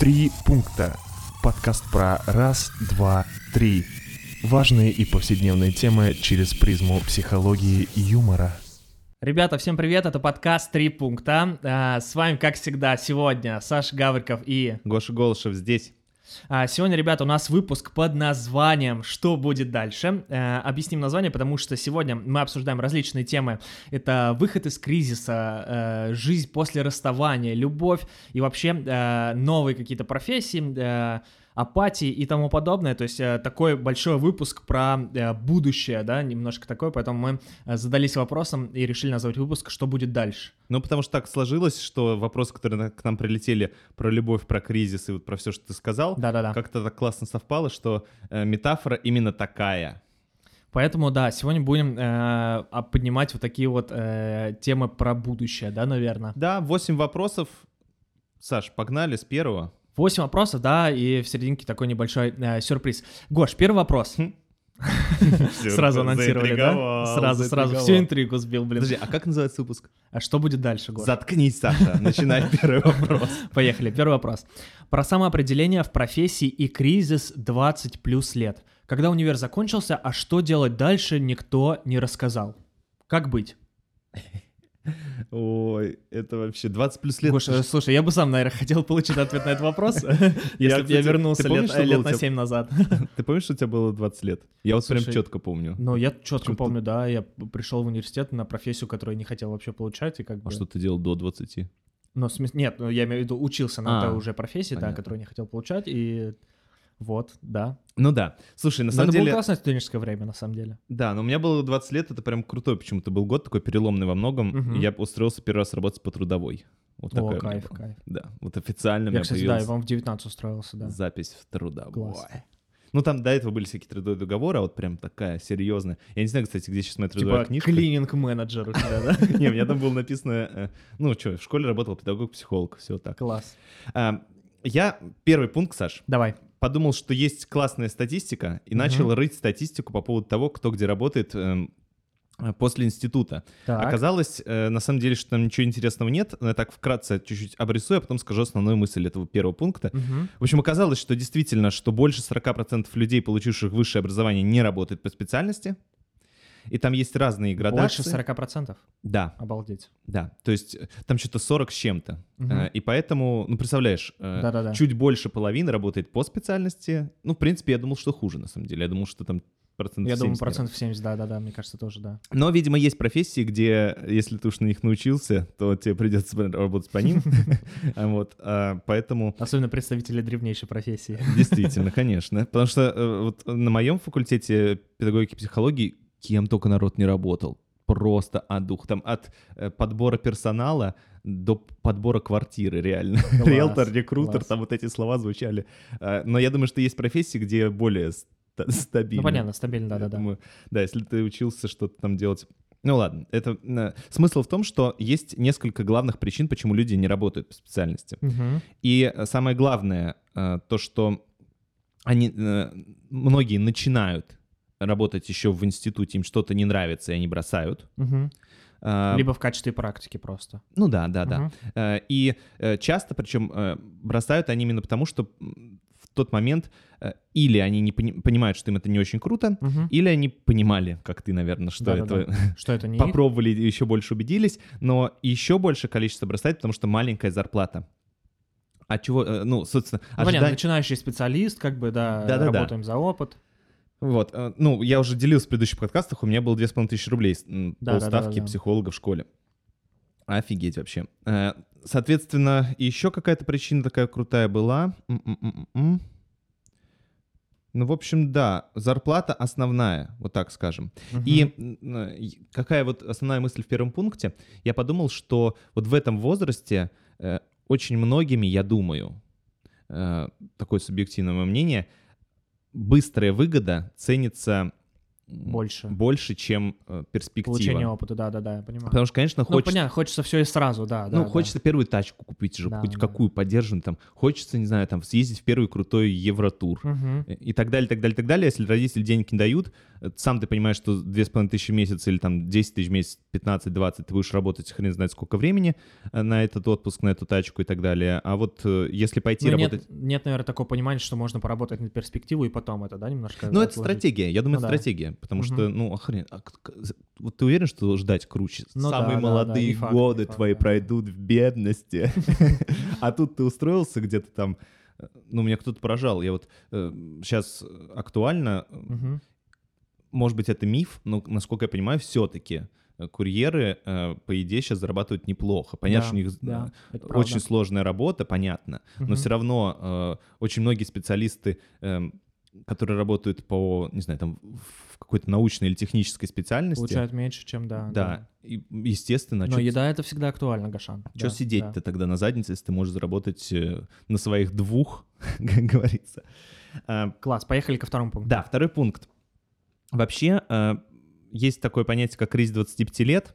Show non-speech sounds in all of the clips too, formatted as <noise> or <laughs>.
Три пункта. Подкаст про раз, два, три. Важные и повседневные темы через призму психологии и юмора. Ребята, всем привет, это подкаст «Три пункта». А, С вами, как всегда, сегодня Саша Гавриков и... Гоша Голышев здесь. А, Сегодня, ребята, у нас выпуск под названием «Что будет дальше?». А, Объясним название, потому что сегодня мы обсуждаем различные темы. Это выход из кризиса, э, жизнь после расставания, любовь и вообще э, новые какие-то профессии, э, апатии и тому подобное. То есть э, такой большой выпуск про э, будущее, да, немножко такой, поэтому мы э, задались вопросом и решили назвать выпуск «Что будет дальше?». Ну, потому что так сложилось, что вопросы, которые к нам прилетели про любовь, про кризис и вот про все, что ты сказал, Да-да-да. как-то так классно совпало, что метафора именно такая. Поэтому, да, сегодня будем э, а, поднимать вот такие вот э, темы про будущее, да, наверное. Да, 8 вопросов. Саш, погнали с первого. Восемь вопросов, да, и в серединке такой небольшой э, сюрприз. Гош, первый вопрос. Сразу анонсировали, да? Сразу, сразу. Всю интригу сбил, блин. Подожди, а как называется выпуск? А что будет дальше, Гош? Заткнись, Саша. Начинай <laughs> первый вопрос. Поехали, первый вопрос. Про самоопределение в профессии и кризис 20 плюс лет. Когда универ закончился, а что делать дальше, никто не рассказал. Как быть? <laughs> Ой, это вообще 20 плюс лет. Гоша, слушай, я бы сам, наверное, хотел получить ответ на этот вопрос, <laughs> если бы я вернулся лет на тебя? 7 назад. <laughs> Ты помнишь, что у тебя было 20 лет? Я вот прям четко помню. Ну, я четко помню, да, я пришел в университет на профессию, которую я не хотел вообще получать, и как. А что ты делал до 20? Ну, в смысле- нет, ну, я имею в виду, учился на А, той уже профессии, да, которую не хотел получать, и вот, да. Ну да. Слушай, на Но самом это деле... было классное студенческое время, на самом деле. Да, но у меня было 20 лет, это прям крутой почему-то был год, такой переломный во многом. И я устроился первый раз работать по трудовой. Вот О, у кайф, кайф. Да, вот официально у Я, меня кстати, да, появилась я вам в 19 устроился, да. запись в трудовой. Класс. Ну, там до этого были всякие трудовые договоры, а вот прям такая серьезная. Я не знаю, кстати, где сейчас моя трудовая Типа книжка. клининг-менеджер у тебя, да? <laughs> Не, у меня там было написано, э, ну что, в школе работал педагог-психолог, все так. Класс. А, Я первый пункт, Саш, Давай. Подумал, что есть классная статистика, и Мгм. начал рыть статистику по поводу того, кто где работает эм, после института. Так. Оказалось, э, на самом деле, что там ничего интересного нет. Но я так вкратце чуть-чуть обрисую, а потом скажу основную мысль этого первого пункта. Мгм. В общем, оказалось, что действительно, что больше 40% людей, получивших высшее образование, не работают по специальности. И там есть разные градации. Больше 40%? Да, Обалдеть. да. То есть э, там что-то 40 с чем-то. Э, И поэтому, ну, представляешь, э, Да-да-да. чуть больше половины работает по специальности. Ну, в принципе, я думал, что хуже, на самом деле. Я думал, что там процентов Я думаю, 70 не процентов 70, да-да-да, мне кажется, тоже, да. Но, видимо, есть профессии, где, если ты уж на них научился, то тебе придется работать по ним. <laughs> Вот, а, поэтому Особенно представители древнейшей профессии. действительно, конечно. Потому что вот на моем факультете педагогики и психологии кем только народ не работал. Просто от дух. Там от э, подбора персонала до подбора квартиры, реально. Класс, <laughs> Риэлтор, рекрутер, класс. там вот эти слова звучали. А, Но я думаю, что есть профессии, где более ста- стабильно. Ну, понятно, стабильно, да-да-да. Да, если ты учился что-то там делать. Ну ладно, это э, смысл в том, что есть несколько главных причин, почему люди не работают по специальности. Мгм. И э, самое главное э, то, что они э, многие начинают работать еще в институте, им что-то не нравится, и они бросают. Мгм. А, Либо в качестве практики просто. Ну да, да, да. Мгм. Э, И э, часто, причем э, бросают они именно потому, что в тот момент э, или они не пони- понимают, что им это не очень круто, Мгм. или они понимали, как ты, наверное, что Да-да-да. это Что это не <laughs> попробовали и еще больше убедились, но еще больше количество бросает, потому что маленькая зарплата. А чего, ну, собственно, Ну, понятно, ожидание... начинающий специалист, как бы, да, Да-да-да. работаем за опыт. Вот, э, ну, я уже делился в предыдущих подкастах, у меня было 2500 рублей Да, по ставке да, да. психолога в школе. Офигеть вообще. Э, Соответственно, еще какая-то причина такая крутая была. М-м-м-м. Ну, в общем, да, зарплата основная, вот так скажем. Мгм. И какая вот основная мысль в первом пункте? Я подумал, что вот в этом возрасте э, очень многими, я думаю, э, такое субъективное мое мнение, быстрая выгода ценится Больше. больше, чем э, перспектива. Получение опыта, да-да-да, я понимаю. Потому что, конечно, Ну, хочется... понятно, хочется все и сразу, да, да. ну, да. хочется первую тачку купить уже, Да, хоть да. какую поддержанную, там, хочется, не знаю, там, съездить в первый крутой Евротур. Мгм. И так далее, так далее, так далее. Если родители денег не дают, э, сам ты понимаешь, что 2500 в месяц или там 10 тысяч в месяц, 15-20, ты будешь работать хрен знает сколько времени э, на этот отпуск, на эту тачку и так далее. А вот если пойти Ну, работать... нет, нет, наверное, такого понимания, что можно поработать на перспективу и потом это, да, немножко Ну, это отложить? стратегия, я думаю, Ну это да. стратегия, потому Мгм. что, ну, охрен, а вот ты уверен, что ждать круче? Ну да, Самые да, да, молодые не факт, годы факт, твои да. пройдут в бедности, <laughs> а тут ты устроился где-то там, э, ну, меня кто-то поражал, я вот сейчас актуально, э, Мгм. может быть, это миф, но, насколько я понимаю, все-таки курьеры, э, по идее, сейчас зарабатывают неплохо. Понятно, Да, что у них да, очень сложная работа, понятно, но Мгм. все равно э, очень многие специалисты, эм, которые работают по, не знаю, там, какой-то научной или технической специальности, Получают меньше, чем, да. да, и, естественно, Но чё- еда это всегда актуально, Гашан. чё Да, сидеть-то да. тогда на заднице, если ты можешь заработать э, на своих двух, <laughs> как говорится. А, Класс, поехали ко второму пункту. Да, второй пункт. Вообще, э, есть такое понятие, как кризис 25 лет.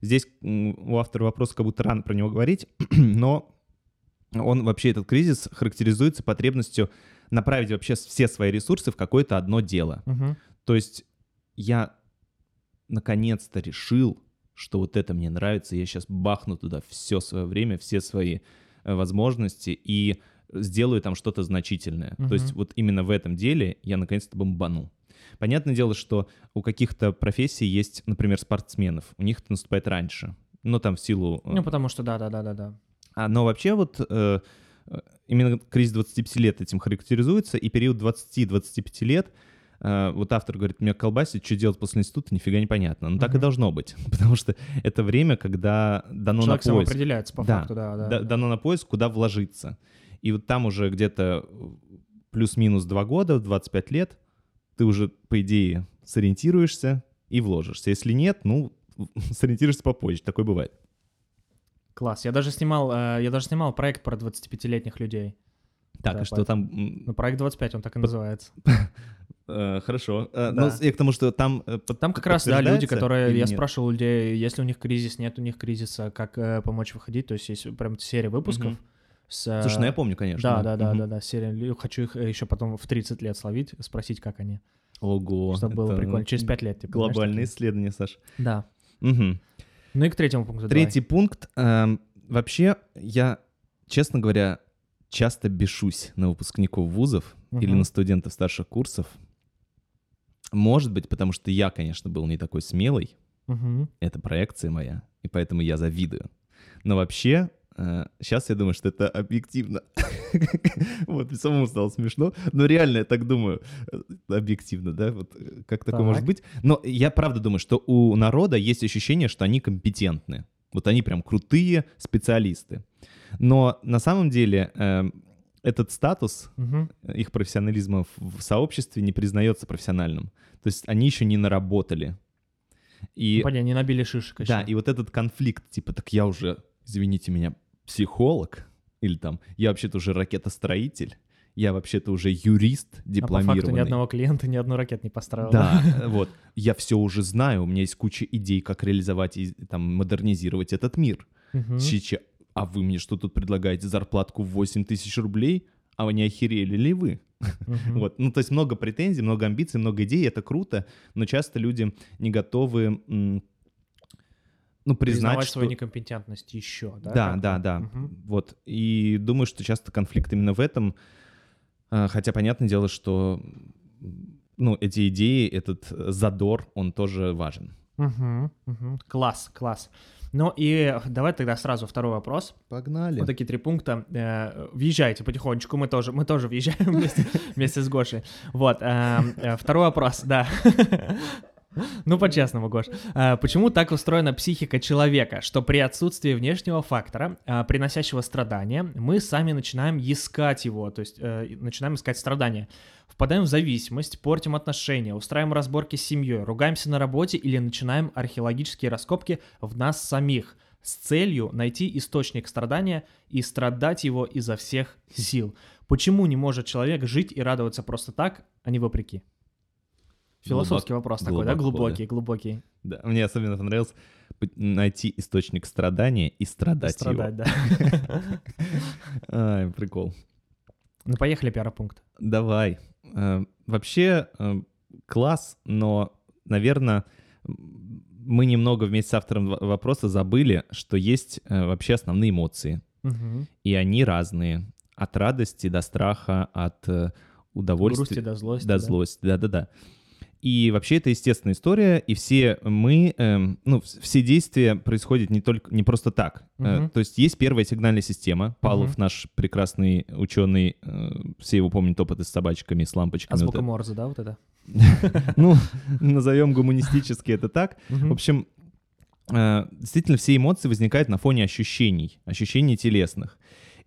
Здесь у автора вопрос, как будто рано про него говорить, <clears throat> но он вообще, этот кризис, характеризуется потребностью направить вообще все свои ресурсы в какое-то одно дело. Мгм. То есть я наконец-то решил, что вот это мне нравится, я сейчас бахну туда все свое время, все свои э, возможности и сделаю там что-то значительное. Мгм. То есть вот именно в этом деле я наконец-то бомбану. Понятное дело, что у каких-то профессий есть, например, спортсменов, у них это наступает раньше. Ну, там в силу... э, Ну, потому что да-да-да-да-да. а, но вообще вот э, э, именно кризис 25 лет этим характеризуется, и период 20-25 лет, вот автор говорит, меня колбасит, что делать после института, нифига непонятно. Ну так и Мгм. должно быть, <laughs> потому что это время, когда дано Человек на поиск. самоопределяется по Да, факту, да, да. да- дано на поиск, куда вложиться. И вот там уже где-то плюс-минус 2 года, в 25 лет, ты уже, по идее, сориентируешься и вложишься. Если нет, ну, <laughs> сориентируешься попозже, такое бывает. Класс. Я даже снимал, э, я даже снимал проект про 25-летних людей. Так, Да, и что поэтому- там Ну, проект 25, он так и называется. <laughs> Э, Хорошо. Э, Да. Ну, я к тому, что там... э, Там как раз, да, люди, которые... или Я нет? спрашивал у людей, если у них кризис, нет у них кризиса, как э, помочь выходить. То есть есть прям серия выпусков Мгм. с... э, Слушай, ну я помню, конечно. Да, да, да, Мгм. да, да, серия. Хочу их э, еще потом в 30 лет словить, спросить, как они. Ого. Чтобы было это прикольно. Через 5 лет. типа, знаешь, Глобальные исследования, Саш. Да. Мгм. Ну и к третьему пункту Третий пункт. эм, Вообще, я, честно говоря, часто бешусь на выпускников вузов или Мгм. на студентов старших курсов. Может быть, потому что я, конечно, был не такой смелый. Мгм. Это проекция моя, и поэтому я завидую. Но вообще, сейчас я думаю, что это объективно. <laughs> Вот, и самому стало смешно. Но реально я так думаю, э, объективно, да, вот э, как такое Так. может быть. Но я правда думаю, что у народа есть ощущение, что они компетентны. Вот они прям крутые специалисты. Но на самом деле э, этот статус Мгм. их профессионализма в сообществе не признается профессиональным. То есть они еще не наработали. И Ну, Понятно, не набили шишек еще. да, и вот этот конфликт, типа, так я уже, извините меня, психолог, или там, я вообще-то уже ракетостроитель, я вообще-то уже юрист А по дипломированный. факту ни одного клиента ни одну ракет не построил. Да, э, вот. Я все уже знаю, у меня есть куча идей, как реализовать и там модернизировать этот мир. Мгм. Сейчас, а вы мне что тут предлагаете, зарплатку в 8 тысяч рублей? А вы не охерели ли вы? Мгм. Вот, ну то есть много претензий, много амбиций, много идей, это круто, но часто люди не готовы, м, ну признать, Признавать что... свою некомпетентность еще, да? Да, как-то? да, да, Мгм. вот. И думаю, что часто конфликт именно в этом, А, хотя понятное дело, что ну эти идеи, этот задор, он тоже важен. Мгм, мгм. Класс, класс. Ну и давай тогда сразу второй вопрос. Погнали. Вот такие три пункта. Э, Въезжайте потихонечку, мы тоже, мы тоже въезжаем <laughs> вместе, вместе с Гошей. Вот, эм, э, второй вопрос, да. <laughs> Ну, по-честному, Гош. Э, Почему так устроена психика человека, что при отсутствии внешнего фактора, э, приносящего страдания, мы сами начинаем искать его, то есть э, начинаем искать страдания. Впадаем в зависимость, портим отношения, устраиваем разборки с семьей, ругаемся на работе или начинаем археологические раскопки в нас самих с целью найти источник страдания и страдать его изо всех сил. Почему не может человек жить и радоваться просто так, а не вопреки? Философский Глубок- вопрос такой, да, глубоко, глубокий, глубокий. Да, мне особенно понравилось найти источник страдания и страдать, Страдать, его. да. <laughs> Ай, прикол. Ну, поехали, первый пункт. Давай. Э, Вообще э, класс, но, наверное, мы немного вместе с автором вопроса забыли, что есть э, вообще основные эмоции, Мгм. и они разные. От радости до страха, от удовольствия Грусти до злости. до да. злости, да-да-да. И вообще это естественная история, и все мы, эм, ну, вс- все действия происходят не только, не просто так. Э, Мгм. то есть есть первая сигнальная система. Павлов, Мгм. наш прекрасный ученый, э, все его помнят опыты с собачками, с лампочками. Азбука вот Морзе, да, вот это? <laughs> Ну, назовем гуманистически это так. В общем, э, действительно все эмоции возникают на фоне ощущений, ощущений телесных.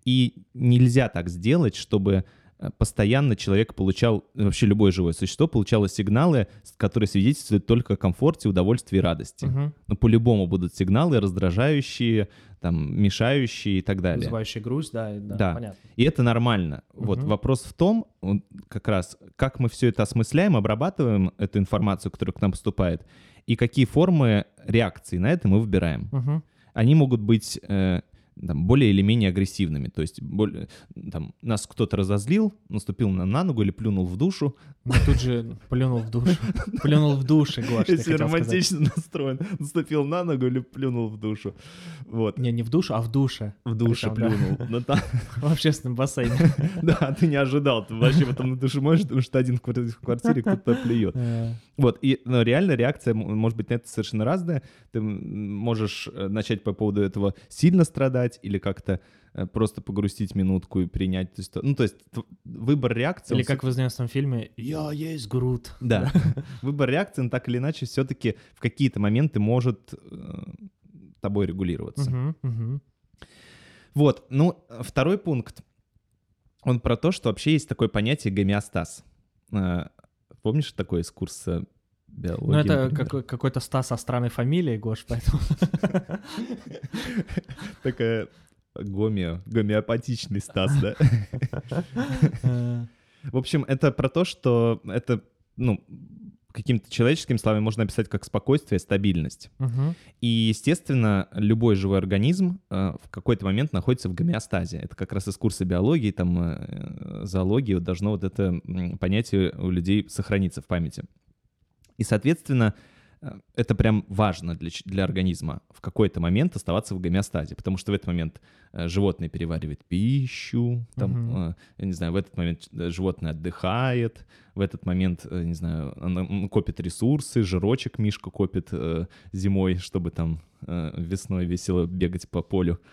И нельзя так сделать, чтобы э, постоянно человек получал, э, вообще любое живое существо получало сигналы, которые свидетельствуют только о комфорте, удовольствии и радости. Мгм. Но по-любому будут сигналы раздражающие, там, мешающие и так далее. Вызывающий грусть, да, да, Да. понятно. И это нормально. Вот Мгм. вопрос в том, вот как раз, как мы все это осмысляем, обрабатываем эту информацию, которая к нам поступает, и какие формы реакции на это мы выбираем. Мгм. Они могут быть э, там, более или менее агрессивными. То есть более, там, нас кто-то разозлил, наступил нам на ногу или плюнул в душу. Ну, тут же плюнул в душу. Плюнул в душе, <laughs> Гош, Если хотел сказать. романтично настроен, наступил на ногу или плюнул в душу. Вот. Не, не в душу, а в душе. В душе Причем, да. плюнул. Ну, <laughs> В общественном бассейне. <laughs> Да, ты не ожидал. Ты вообще потом на душе можешь, потому что один в квар- в квартире кто-то плюет. Э, Вот, и ну, реально реакция может быть на это совершенно разная. Ты можешь э, начать по поводу этого сильно страдать или как-то э, просто погрустить минутку и принять. То есть, ну, то есть выбор реакции... Или он как в известном фильме «Я есть Грут». Да. <laughs> <laughs> Выбор реакции, он так или иначе, все-таки в какие-то моменты может э, тобой регулироваться. Вот, ну, второй пункт, он про то, что вообще есть такое понятие гомеостаз. Э, Помнишь такое из курса биологии? Ну, это какой- какой-то Стас со странной фамилией, Гош, поэтому... <laughs> Такая гомео, гомеопатичный стас, да? Э, <laughs> В общем, это про то, что это, ну, какими-то человеческими словами можно описать как спокойствие, стабильность. мгм. И, естественно, любой живой организм э, в какой-то момент находится в гомеостазе. Это как раз из курса биологии, там, э, зоологии вот должно вот это понятие у людей сохраниться в памяти. И, соответственно, э, это прям важно для, для организма в какой-то момент оставаться в гомеостазе, потому что в этот момент животное переваривает пищу, там, э, я не знаю, в этот момент э, животное отдыхает, в этот момент, э, не знаю, оно копит ресурсы, жирочек Мишка копит э, зимой, чтобы там э, весной весело бегать по полю. <laughs>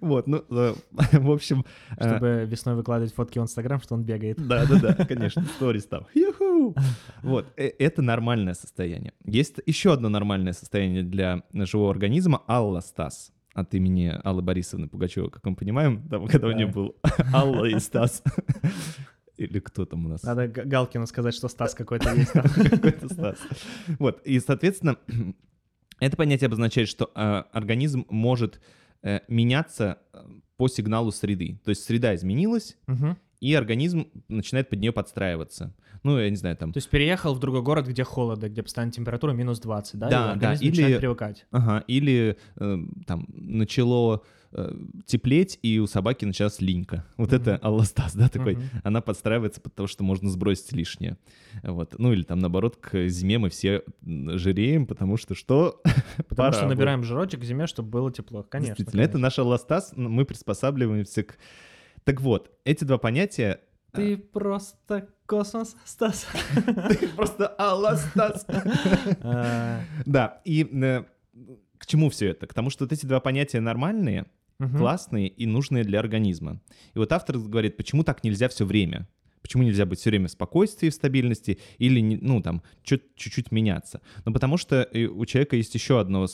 Вот, ну, э, <laughs> в общем... э, Чтобы весной выкладывать фотки в Инстаграм, что он бегает. да-да-да, <laughs> конечно, сторис там. Вот, э, это нормальное состояние. Есть еще одно нормальное состояние для живого организма — аллостаз от имени Аллы Борисовны Пугачевой, как мы понимаем, там, когда у нее Да. был Алла и Стас. Или кто там у нас? Надо Галкину сказать, что Стас какой-то <laughs> есть. Какой-то Стас. Вот, и, соответственно, <clears throat> это понятие обозначает, что э, организм может э, меняться э, по сигналу среды. То есть среда изменилась. И организм начинает под нее подстраиваться. Ну, я не знаю, там... То есть переехал в другой город, где холодно, где постоянно температура минус 20, да? Да, и да, или- начинает привыкать. Ага, или э, там начало э, теплеть, и у собаки началась линька. Вот это аллостаз, да, такой. Мгм. Она подстраивается под то, что можно сбросить лишнее. Вот. Ну или там, наоборот, к зиме мы все жиреем, потому что что? <laughs> Потому Пора что набираем жирочек к зиме, чтобы было тепло. Конечно. Действительно, это конечно. наш аллостаз, мы приспосабливаемся к... Так вот, эти два понятия... Ты просто космос, Стас. <laughs> Ты просто аллостаз. <laughs> А, Да, и э, к чему все это? К тому, что вот эти два понятия нормальные, классные и нужные для организма. И вот автор говорит, почему так нельзя все время? Почему нельзя быть все время в спокойствии, в стабильности или, ну, там, чуть-чуть меняться? Ну, потому что э, у человека есть еще одно э,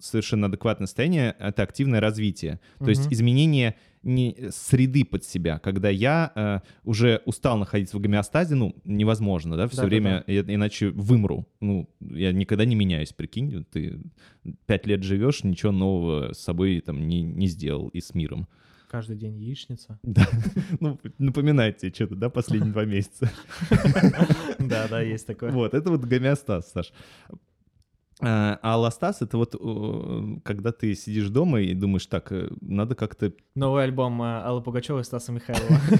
совершенно адекватное состояние — это активное развитие. То есть изменение не среды под себя, когда я э, уже устал находиться в гомеостазе, ну, невозможно, да, все Да-да-да. время, я- иначе вымру. Ну, я никогда не меняюсь, прикинь, ты пять лет живешь, ничего нового с собой там не, не сделал и с миром. каждый день яичница. <laughs> Да. Ну, напоминает тебе что-то, да, последние два месяца. <laughs> Да, да, есть такое. Вот, это вот гомеостаз, Саш. А а аллостаз — это вот э, когда ты сидишь дома и думаешь, так, э, надо как-то... Новый альбом э, Аллы Пугачевой и Стаса Михайлова. <laughs>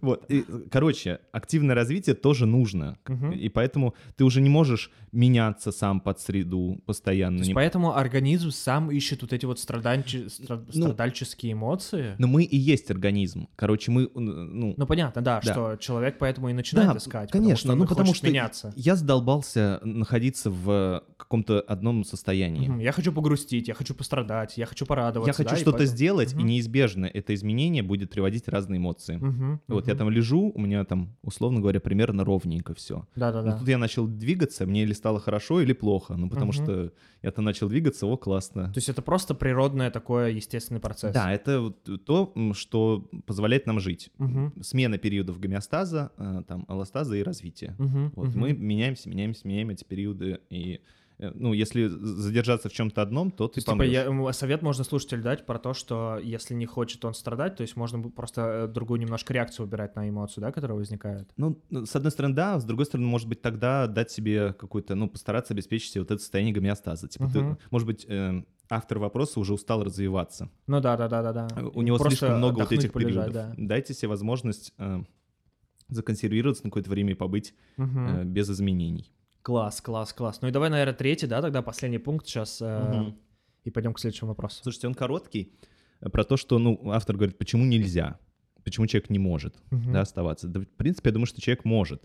Вот, короче, активное развитие тоже нужно. И поэтому ты уже не можешь меняться сам под среду постоянно. Поэтому организм сам ищет вот эти вот Ну, страдальческие эмоции. Но мы и есть организм. Короче, мы, э, ну... Ну понятно, да, что человек поэтому и начинает искать. конечно, ну потому что я задолбался находиться в каком-то одном состоянии. Мгм, Я хочу погрустить, я хочу пострадать, я хочу порадоваться. Я хочу да, и что-то поэтому- сделать, и Мгм. неизбежно это изменение будет приводить разные эмоции. Мгм, Вот я мгм. там лежу, у меня там, условно говоря, примерно ровненько все. Да-да-да. Но тут я начал двигаться, мне или стало хорошо, или плохо. Ну, потому Мгм. что я-то начал двигаться, о, классно. То есть это просто природное такое естественный процесс. Да, это то, что позволяет нам жить. Мгм. Смена периодов гомеостаза, э, там, аллостаза и развития. Мгм, Вот мгм. мы меняемся, меняемся, меняем эти периоды. И, э, ну, если задержаться в чем-то одном, то То ты есть, типа, я- совет можно слушателю дать про то, что если не хочет он страдать, то есть можно просто э, другую немножко реакцию выбирать на эмоцию, да, которая возникает. Ну, ну, с одной стороны, да, с другой стороны, может быть, тогда дать себе какую-то, ну, постараться обеспечить себе вот это состояние гомеостаза. Типа, ты, Мгм. может быть, э, автор вопроса уже устал развиваться. Ну да, да, да, да, да. У него Просто слишком много вот этих полежать, периодов. да. Дайте себе возможность э, законсервироваться на какое-то время и побыть Мгм. э, без изменений. Класс, класс, класс. Ну и давай, наверное, третий, да, тогда последний пункт сейчас. Мгм. И пойдем к следующему вопросу. Слушайте, он короткий, э, про то, что, ну, автор говорит, почему нельзя, почему человек не может Мгм. да, оставаться. Да, в принципе, я думаю, что человек может,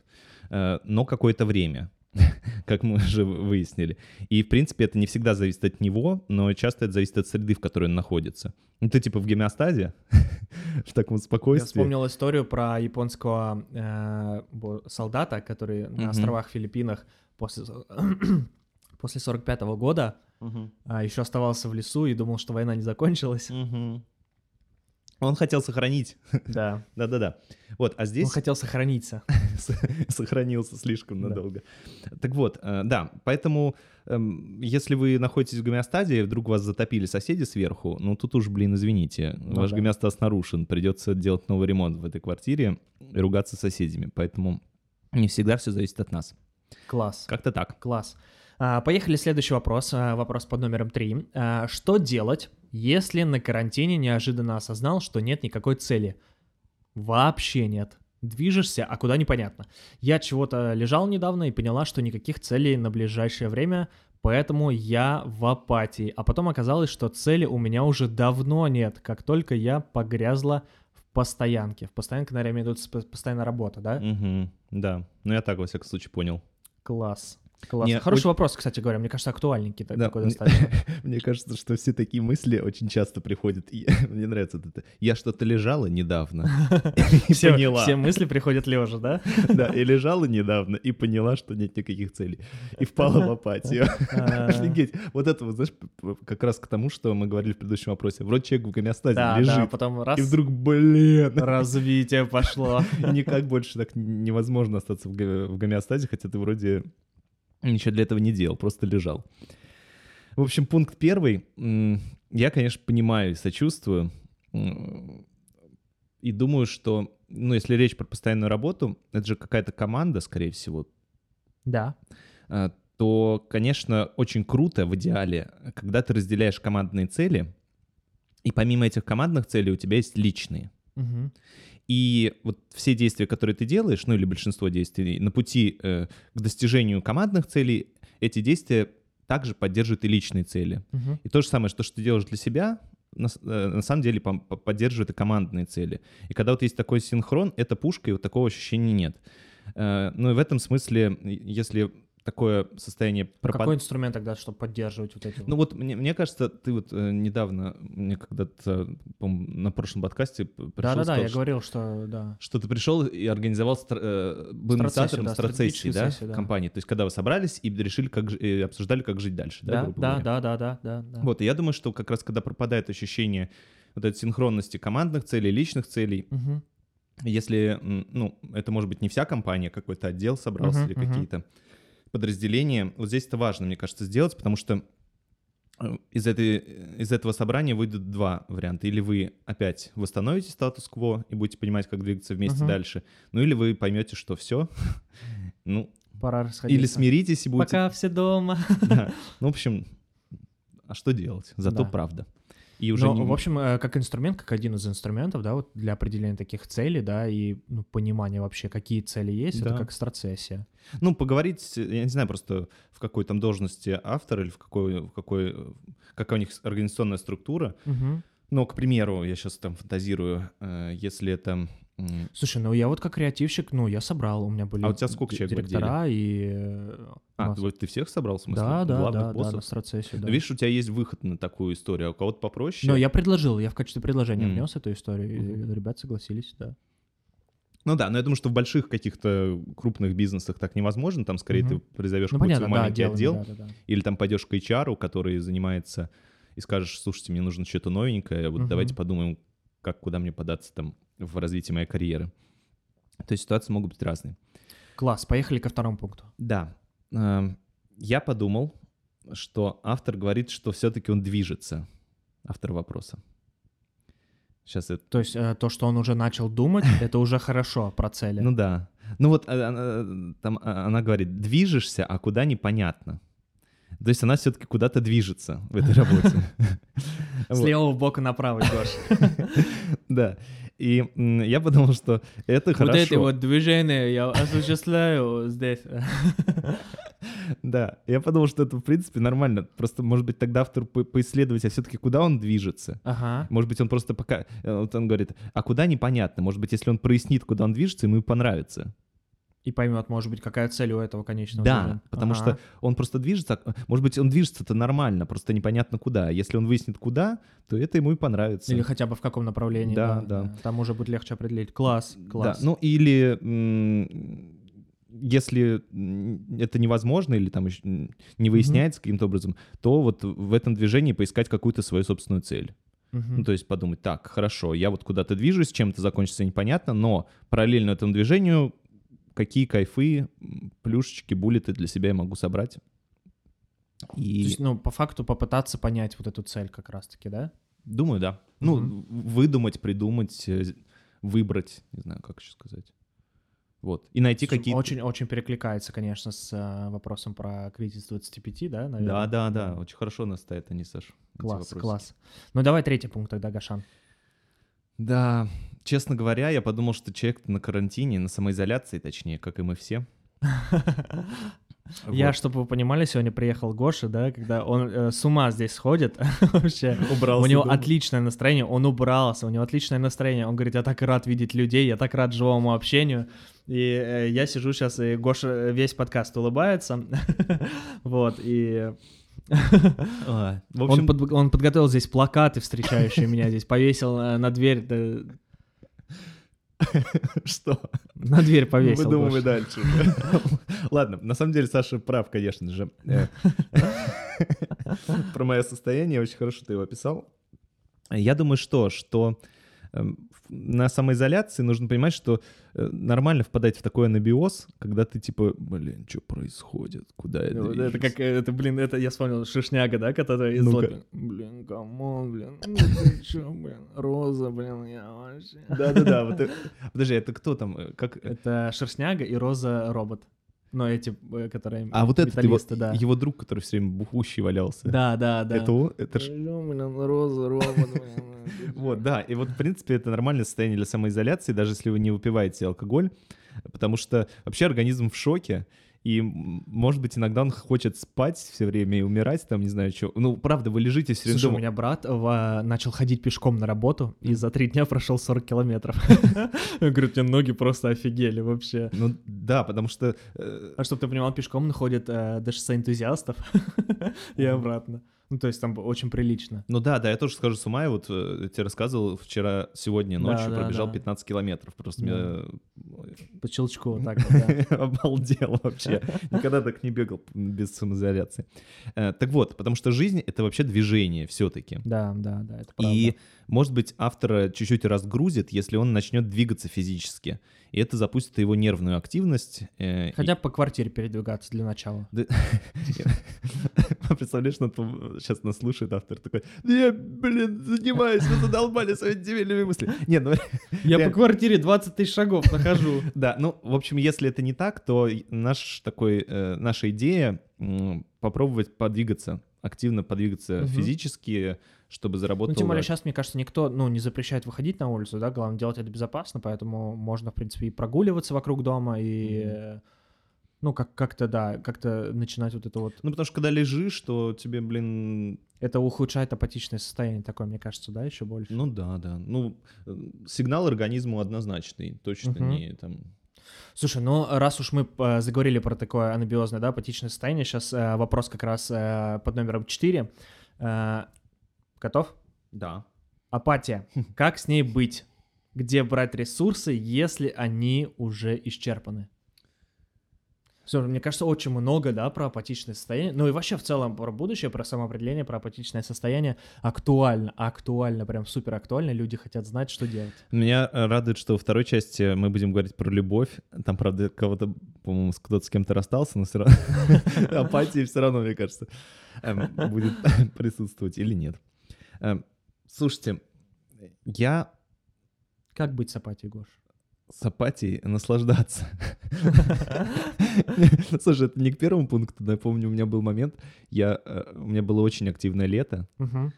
э, но какое-то время, <laughs> как мы уже выяснили. И, в принципе, это не всегда зависит от него, но часто это зависит от среды, в которой он находится. Ну, ты типа в гомеостазе, <laughs> в таком Я спокойствии. вспомнил историю про японского э, солдата, который на островах Филиппинах после, <clears throat> после 45 года Мгм. еще оставался в лесу и думал, что война не закончилась. Мгм. Он хотел сохранить. Да. <laughs> Да-да-да. Вот, а здесь Он хотел сохраниться. <laughs> сохранился слишком Да. надолго. Так вот, э, да, поэтому эм, если вы находитесь в гомеостазе, вдруг вас затопили соседи сверху, ну тут уж, блин, извините, Ну ваш да. гомеостаз нарушен, придется делать новый ремонт в этой квартире и ругаться с соседями, поэтому не всегда все зависит от нас. Класс. Как-то так. Класс. А, Поехали, следующий вопрос. А, Вопрос под номером три. А, Что делать, если на карантине неожиданно осознал, что нет никакой цели? Вообще нет. Движешься, а куда непонятно. Я чего-то лежал недавно и поняла, что никаких целей на ближайшее время, поэтому я в апатии. А потом оказалось, что цели у меня уже давно нет, как только я погрязла в постоянке. В постоянке, наверное, сп- постоянная работа, да? Мгм, да, ну я так, во всяком случае, понял. Класс. Класс. Не, Хороший очень- вопрос, кстати говоря. Мне кажется, актуальненький Да, такой мне- достаточно. <laughs> Мне кажется, что все такие мысли очень часто приходят. И <laughs> мне нравится это. Я что-то лежала недавно <laughs> и Все, поняла. все мысли приходят лежа, да? Да, и лежала недавно и поняла, что нет никаких целей. И впала в апатию. А. Офигеть. Вот это, вот, знаешь, как раз к тому, что мы говорили в предыдущем вопросе. Вроде человек в гомеостазе Да, да, лежит, потом раз и вдруг, блин, развитие пошло. никак больше так невозможно остаться в гомеостазе, хотя ты вроде ничего для этого не делал, просто лежал. В общем, пункт первый. Я, конечно, понимаю и сочувствую. И думаю, что, ну, если речь про постоянную работу, это же какая-то команда, скорее всего, Да. а, то, конечно, очень круто в идеале, когда ты разделяешь командные цели, и помимо этих командных целей у тебя есть личные. Мгм. И вот все действия, которые ты делаешь, ну или большинство действий на пути э, к достижению командных целей, эти действия также поддерживают и личные цели. Мгм. И то же самое, что, что ты делаешь для себя, на, э, на самом деле поддерживает и командные цели. И когда вот есть такой синхрон, это пушка, и вот такого ощущения нет. Э, ну и в этом смысле, если такое состояние пропад- Какой инструмент тогда, чтобы поддерживать вот эти? ну вот мне, мне кажется, ты вот э, недавно, мне когда-то, на прошлом подкасте пришел, Да-да-да, я что- говорил, что да. что ты пришел и организовал, стра- э, был инициатором да, страцессии, да, да. компании. То есть когда вы собрались и решили, как и обсуждали, как жить дальше, да, Да, да, да, да, да, да. Вот, и я думаю, что как раз когда пропадает ощущение вот этой синхронности командных целей, личных целей, Мгм. если, ну, это может быть не вся компания, какой-то отдел собрался Мгм, или мгм. какие-то подразделения, вот здесь это важно, мне кажется, сделать, потому что Э, Из, этой, из этого собрания выйдут два варианта. Или вы опять восстановите статус-кво и будете понимать, как двигаться вместе Мгм. дальше. Ну или вы поймете, что все. <laughs> Ну, Пора расходиться. или смиритесь и будете... Пока все дома. Да. <laughs> Ну, в общем, а что делать? Зато Да. правда. И уже Ну, не- в общем, э, как инструмент, как один из инструментов, да, вот для определения таких целей, да, и ну, понимания вообще, какие цели есть, это Да. как страцессия. Ну, поговорить, я не знаю, просто в какой там должности автор или в какой, в какой, какая у них организационная структура. Мгм. Но, к примеру, я сейчас там фантазирую, э, если это... м, Слушай, ну я вот как креативщик, ну я собрал, у меня были А у тебя сколько человек директора и... э, А, нас- ты всех собрал, в смысле? Да, да, Главных да, да, на Ну, да. Видишь, у тебя есть выход на такую историю, а у кого-то попроще. Но я предложил, я в качестве предложения Мгм. внес эту историю, и ребят согласились, да. Ну да, но я думаю, что в больших каких-то крупных бизнесах так невозможно. Там скорее Мгм. ты призовешь Ну какой-то понятно, свой да, маленький отдел, да, да, да. или там пойдешь к HR, который занимается, и скажешь, слушайте, мне нужно что-то новенькое, вот Мгм. давайте подумаем, как, куда мне податься там в развитии моей карьеры. То есть ситуации могут быть разные. Класс, поехали ко второму пункту. Да, эм, я подумал, что автор говорит, что все-таки он движется. Автор вопроса. Сейчас это То есть э, то, что он уже начал думать, <laughs> это уже хорошо про цели. Ну да. Ну вот а, она, там она говорит, движешься, а куда непонятно. То есть она все-таки куда-то движется в этой работе. <laughs> С Вот. левого бока направо идешь. <laughs> Да. И я подумал, что это Вот хорошо. вот движение я осуществляю здесь. Да. Я подумал, что это в принципе нормально. Просто, может быть, тогда автор по- поисследовать, а все-таки куда он движется. Ага. Может быть, он просто пока... э, Вот он говорит, а куда непонятно. Может быть, если он прояснит, куда он движется, ему понравится. И поймет, может быть, какая цель у этого конечного Да, задания. потому Ага. что он просто движется, а, может быть, он движется-то нормально, просто непонятно куда. Если он выяснит куда, то это ему и понравится. Или хотя бы в каком направлении. Да, да. Там уже будет легче определить. Класс, класс. Да, ну или если это невозможно или там ещё м, не выясняется каким-то образом, то вот в этом движении поискать какую-то свою собственную цель. Мгм. Ну, то есть подумать, так, хорошо, я вот куда-то движусь, чем это закончится непонятно, но параллельно этому движению какие кайфы, плюшечки, буллеты для себя я могу собрать. То И есть, ну, по факту попытаться понять вот эту цель как раз-таки, да? думаю, да. Ну, в- выдумать, придумать, э, выбрать, не знаю, как еще сказать. Вот. И найти какие-то... Очень, очень перекликается, конечно, с э, вопросом про кризис 25, да, наверное? Да, да, да, очень хорошо нас стоят они, Саш. Класс, класс. Ну, давай третий пункт тогда, Гашан. Да, честно говоря, я подумал, что человек на карантине, на самоизоляции, точнее, как и мы все. <laughs> Я, Вот. чтобы вы понимали, сегодня приехал Гоша, да, когда он э, с ума здесь сходит <laughs> вообще. Убрался У него дома. отличное настроение, он убрался, у него отличное настроение. Он говорит, я так рад видеть людей, я так рад живому общению. И э, я сижу сейчас, и Гоша весь подкаст улыбается. <laughs> Вот, и А, в он, общем, под- он подготовил здесь плакаты, встречающие меня здесь, повесил э, на дверь, <laughs> что? на дверь повесил. Выдумывай дальше. <laughs> Ладно, на самом деле Саша прав, конечно же. Э, <laughs> Про мое состояние очень хорошо ты его описал. Я думаю, что, что на самоизоляции нужно понимать, что э, нормально впадать в такой анабиоз, когда ты типа, блин, что происходит, куда я Ну, Это движусь?» как, э, это, блин, это я вспомнил Шишняга, да, который из Ну-ка. Злобина. Блин, камон, блин, ну ты чё, блин, Роза, блин, я вообще... Да-да-да, вот подожди, это кто там? э, Как... Это Шершняга и Роза робот. Ну, эти, э, которые А вот этот его, да. его друг, который все время бухущий валялся. Да, да, да. Это он? Это ж- блин. Вот, да. И вот, в принципе, это нормальное состояние для самоизоляции, даже если вы не выпиваете алкоголь, потому что вообще организм в шоке, и, может быть, иногда он хочет спать все время и умирать, там, не знаю, что. Ну, правда, вы лежите все время Слушай, у меня брат в- начал ходить пешком на работу и за три дня прошел 40 километров. <laughs> Говорю, у тебя ноги просто офигели вообще. Ну, да, потому что... э, А чтобы ты понимал, пешком находит э, до шоссе энтузиастов и обратно. Ну, то есть там очень прилично. Ну да, да, я тоже скажу с ума, я вот э, тебе рассказывал вчера, сегодня ночью да, пробежал да. 15 километров, просто Да. меня По щелчку вот так вот, <laughs> да. Обалдел вообще. Никогда так не бегал без самоизоляции. Э, Так вот, потому что жизнь — это вообще движение все-таки. Да, да, да, это правда. И, может быть, автора чуть-чуть разгрузит, если он начнет двигаться физически. И это запустит его нервную активность. э, Хотя бы по квартире передвигаться для начала. <laughs> <laughs> <laughs> Представляешь, сейчас нас слушает автор такой, я, блин, занимаюсь, вы задолбали своими дебильными мыслями. Нет, ну... <laughs> Я реально. по квартире 20 тысяч шагов нахожу. <laughs> Да, ну, в общем, если это не так, то наш такой, э, наша идея попробовать подвигаться, активно подвигаться физически, чтобы Ну, заработать. тем более сейчас, мне кажется, никто, ну, не запрещает выходить на улицу, да, главное делать это безопасно, поэтому можно, в принципе, и прогуливаться вокруг дома, и, Мгм. Э, ну, как- как-то, да, как-то начинать вот это вот, Ну, потому что когда лежишь, то тебе, блин, это ухудшает апатичное состояние такое, мне кажется, да, еще больше. ну да, да. Ну, э, сигнал организму однозначный, точно Мгм. не там... Слушай, ну раз уж мы э, заговорили про такое анабиозное, да, апатичное состояние, сейчас вопрос как раз э, под номером 4. готов? Да. Апатия. <laughs> Как с ней быть? Где брать ресурсы, если они уже исчерпаны? Все, мне кажется, очень много, да, про апатичное состояние. Ну и вообще в целом про будущее, про самоопределение, про апатичное состояние актуально, актуально, прям супер актуально. Люди хотят знать, что делать. Меня э, радует, что во второй части мы будем говорить про любовь. Там, правда, кого-то, по-моему, кто-то с кем-то расстался, но все равно <laughs> апатия все равно, мне кажется, эм, будет <laughs> присутствовать или нет. Эм, Слушайте, я Как быть с апатией, Гош? С апатией наслаждаться. Слушай, это не к первому пункту, я помню, у меня был момент, я, э, у меня было очень активное лето, Мгм.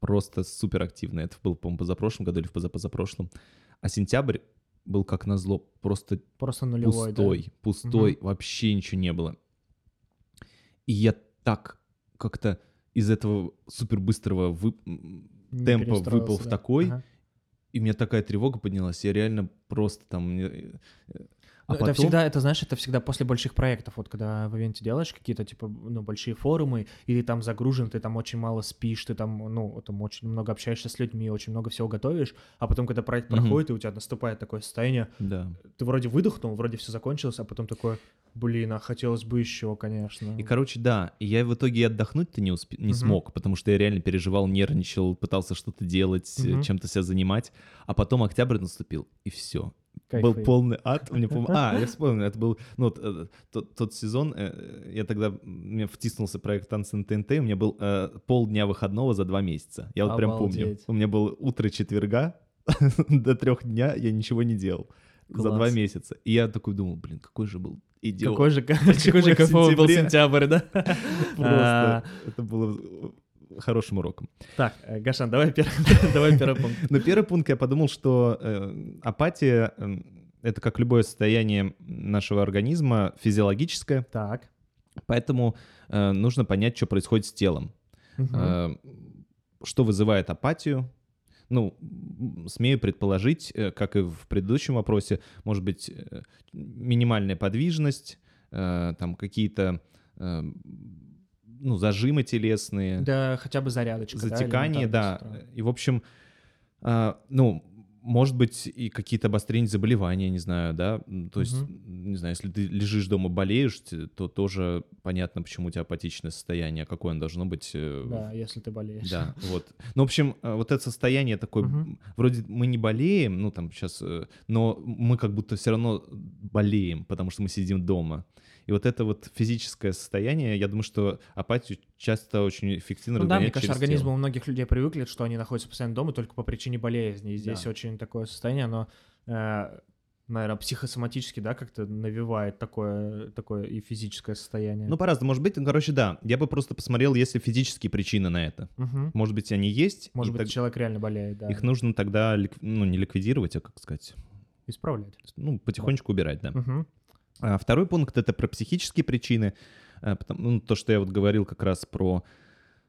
просто супер активное. Это был, по-моему, позапрошлом году или в позапозапрошлом. А сентябрь был как назло просто Просто нулевой, да? пустой, пустой, вообще ничего не было. И я так как-то из этого супер быстрого вы- м, Не темпа выпал перестроился, в да. такой, Ага. И у меня такая тревога поднялась, я реально просто там... мне, э, А Ну, потом... Это всегда, это знаешь, это всегда после больших проектов, вот когда в ивенте делаешь какие-то, типа, ну, большие форумы, и ты там загружен, ты там очень мало спишь, ты там, ну, там очень много общаешься с людьми, очень много всего готовишь, а потом, когда проект Мгм. проходит, и у тебя наступает такое состояние, Да. ты вроде выдохнул, вроде все закончилось, а потом такой, блин, а хотелось бы еще, конечно. И, короче, да, и я в итоге и отдохнуть-то не, успе- не Мгм. смог, потому что я реально переживал, нервничал, пытался что-то делать, Мгм. чем-то себя занимать, а потом октябрь наступил, и все. Кайфы. Был полный ад. Мне пом- <laughs> А, я вспомнил, это был ну, э, тот, тот сезон, э, я тогда, мне втиснулся проект «Танцы на ТНТ», у меня был э, полдня выходного за два месяца. Я вот прям помню. Обалдеть. У меня было утро четверга, <laughs> до трех дня я ничего не делал. За два Класс. месяца. И я такой думал, блин, какой же был идиот. Какой же, <laughs> какой же кайфовый был сентябрь, да? <laughs> <laughs> А, Просто это было хорошим уроком. Так, э, Гашан, давай первый, давай первый пункт. Но первый пункт я подумал, что э, апатия э, это как любое состояние нашего организма физиологическое, Так. поэтому э, нужно понять, что происходит с телом, Мгм. Э, что вызывает апатию. Ну, смею предположить, э, как и в предыдущем вопросе, может быть э, минимальная подвижность, э, там какие-то ну зажимы телесные. Да, хотя бы зарядочка. да, затекание, да. утра. И, в общем, а, ну, может быть, и какие-то обострения заболевания, не знаю, да. То есть, не знаю, если ты лежишь дома, болеешь, то тоже понятно, почему у тебя апатичное состояние, какое оно должно быть. э, Да, если ты болеешь. Да, вот. Ну, в общем, э, вот это состояние такое, м, вроде мы не болеем, ну, там сейчас, но мы как будто все равно болеем, потому что мы сидим дома. И вот это вот физическое состояние, я думаю, что апатию часто очень эффективно Ну да, мне кажется, организм тело. у многих людей привыкли, что они находятся постоянно дома только по причине болезни. И здесь Да. очень такое состояние, оно, наверное, психосоматически, да, как-то навевает такое, такое и физическое состояние. Ну, по-разному может быть. Ну, короче, да. Я бы просто посмотрел, есть ли физические причины на это. Мгм. Может быть, они есть. Может быть, так- человек реально болеет, да. Их нужно тогда, лик- ну, не ликвидировать, а, как сказать, Исправлять. ну, потихонечку убирать, да. Мгм. А второй пункт — это про психические причины. А, потому- ну, то, что я вот говорил как раз про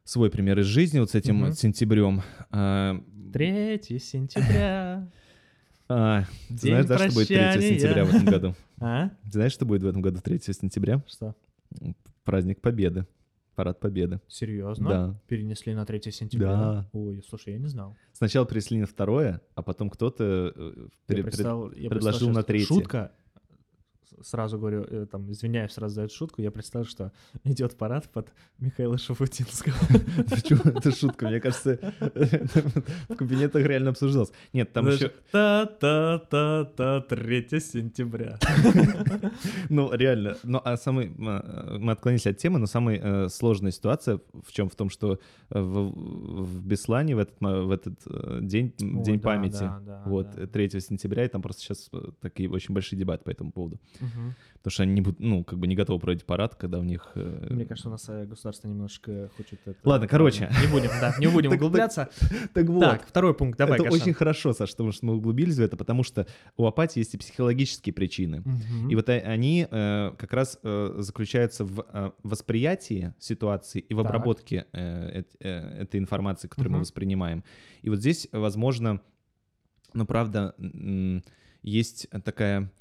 свой пример из жизни вот с этим Мгм. сентябрем. А, 3 сентября. <laughs> а, ты знаешь, да, что будет 3 прощания. сентября в этом году? <laughs> А? Ты знаешь, что будет в этом году 3 сентября? Что? Праздник Победы. Парад Победы. Серьезно? Да. Перенесли на 3 сентября? Да. Ой, слушай, я не знал. Сначала перенесли на второе, а потом кто-то э, пере- пред- предложил на сейчас третье. Шутка с- сразу говорю, э, там, извиняюсь сразу за эту шутку, я представил, что <laughs> идет парад под Михаила Шафутинского. Почему? <laughs> Это шутка, мне кажется, <laughs> в кабинетах реально обсуждалось. Нет, там еще... Та-та-та-та, 3 сентября. Ну, реально. Ну, а самый... э, Мы отклонились от темы, но самая э, сложная ситуация в чем? В том, что в, Беслане в этот, в этот день, день памяти, вот, да. э, 3 сентября, и там просто сейчас такие очень большие дебаты по этому поводу. Мгм. Потому что они не будут, ну, как бы не готовы проводить парад, когда у них... э, Мне кажется, у нас э, государство немножко хочет это... Ладно, короче. Не будем, да, не будем <laughs> углубляться. Так вот, Так, второй пункт, давай, это очень хорошо, Саш, потому что мы углубились в это, потому что у апатии есть и психологические причины. И вот э, они как раз заключаются в восприятии ситуации и в обработке эт- этой информации, которую мы воспринимаем. И вот здесь, возможно, ну правда, есть такая,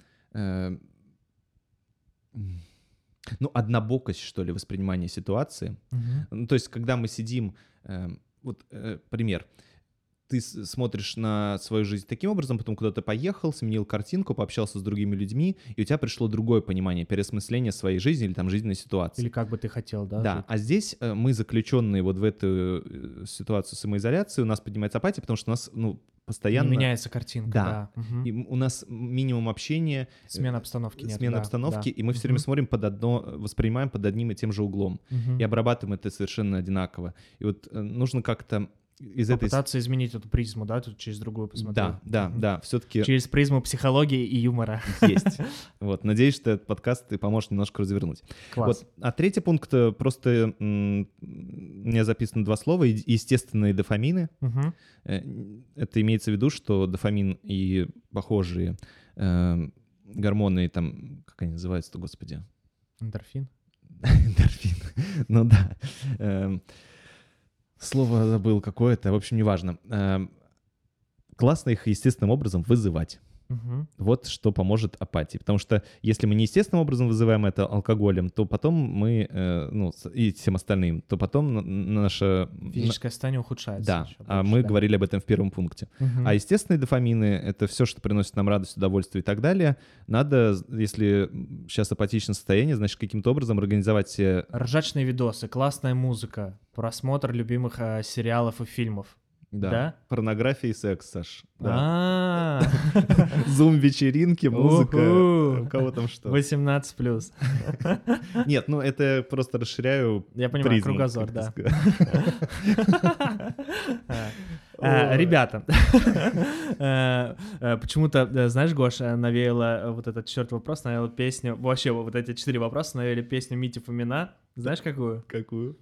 ну однобокость что ли воспринимания ситуации. Мгм. Ну, то есть, когда мы сидим, эм, вот э, пример, ты смотришь на свою жизнь таким образом, потом куда-то поехал, сменил картинку, пообщался с другими людьми, и у тебя пришло другое понимание, переосмысление своей жизни или там жизненной ситуации. Или как бы ты хотел, да? Да, жить? а здесь э, мы заключенные вот в эту э, ситуацию самоизоляции, у нас поднимается апатия, потому что у нас, ну, постоянно... Не меняется картинка, Да. да. И у нас минимум общения, Смена обстановки нет. смена да, обстановки, да. и мы все время смотрим под одно, воспринимаем под одним и тем же углом Мгм. и обрабатываем это совершенно одинаково. И вот э, нужно как-то из этой... Попытаться изменить эту призму, да, тут через другую посмотреть. Да, да, да, все-таки Через призму психологии и юмора. есть. <laughs> Вот, надеюсь, что этот подкаст ты поможешь немножко развернуть. Класс. Вот, а третий пункт э, просто м, у меня записано два слова: естественные дофамины. Э, Это имеется в виду, что дофамин и похожие э, гормоны, там, как они называются-то, господи? Эндорфин. <laughs> Эндорфин. Ну да. Слово забыл какое-то, в общем, неважно. Эм, Классно их естественным образом вызывать. Мгм. Вот что поможет апатии. Потому что если мы не естественным образом вызываем это алкоголем, то потом мы, э, ну, и всем остальным, то потом н- наша... Физическое состояние ухудшается. Да, а больше, мы да. говорили об этом в первом пункте. Мгм. А естественные дофамины — это все, что приносит нам радость, удовольствие и так далее. Надо, если сейчас апатичное состояние, значит, каким-то образом организовать себе... Ржачные видосы, классная музыка, просмотр любимых э, сериалов и фильмов. Да? Порнография и секс, Саш. Да. А, <laughs> Зум-вечеринки, музыка. У кого там что? 18 плюс. <laughs> Нет, ну это просто расширяю Я понимаю, кругозор, да. <laughs> А, Ой. Ребята, почему-то, э, знаешь, Гоша, навеяла вот этот четвертый вопрос, навеяла песню, вообще вот эти четыре вопроса навеяли песню Мити Фомина. Знаешь, какую? Какую?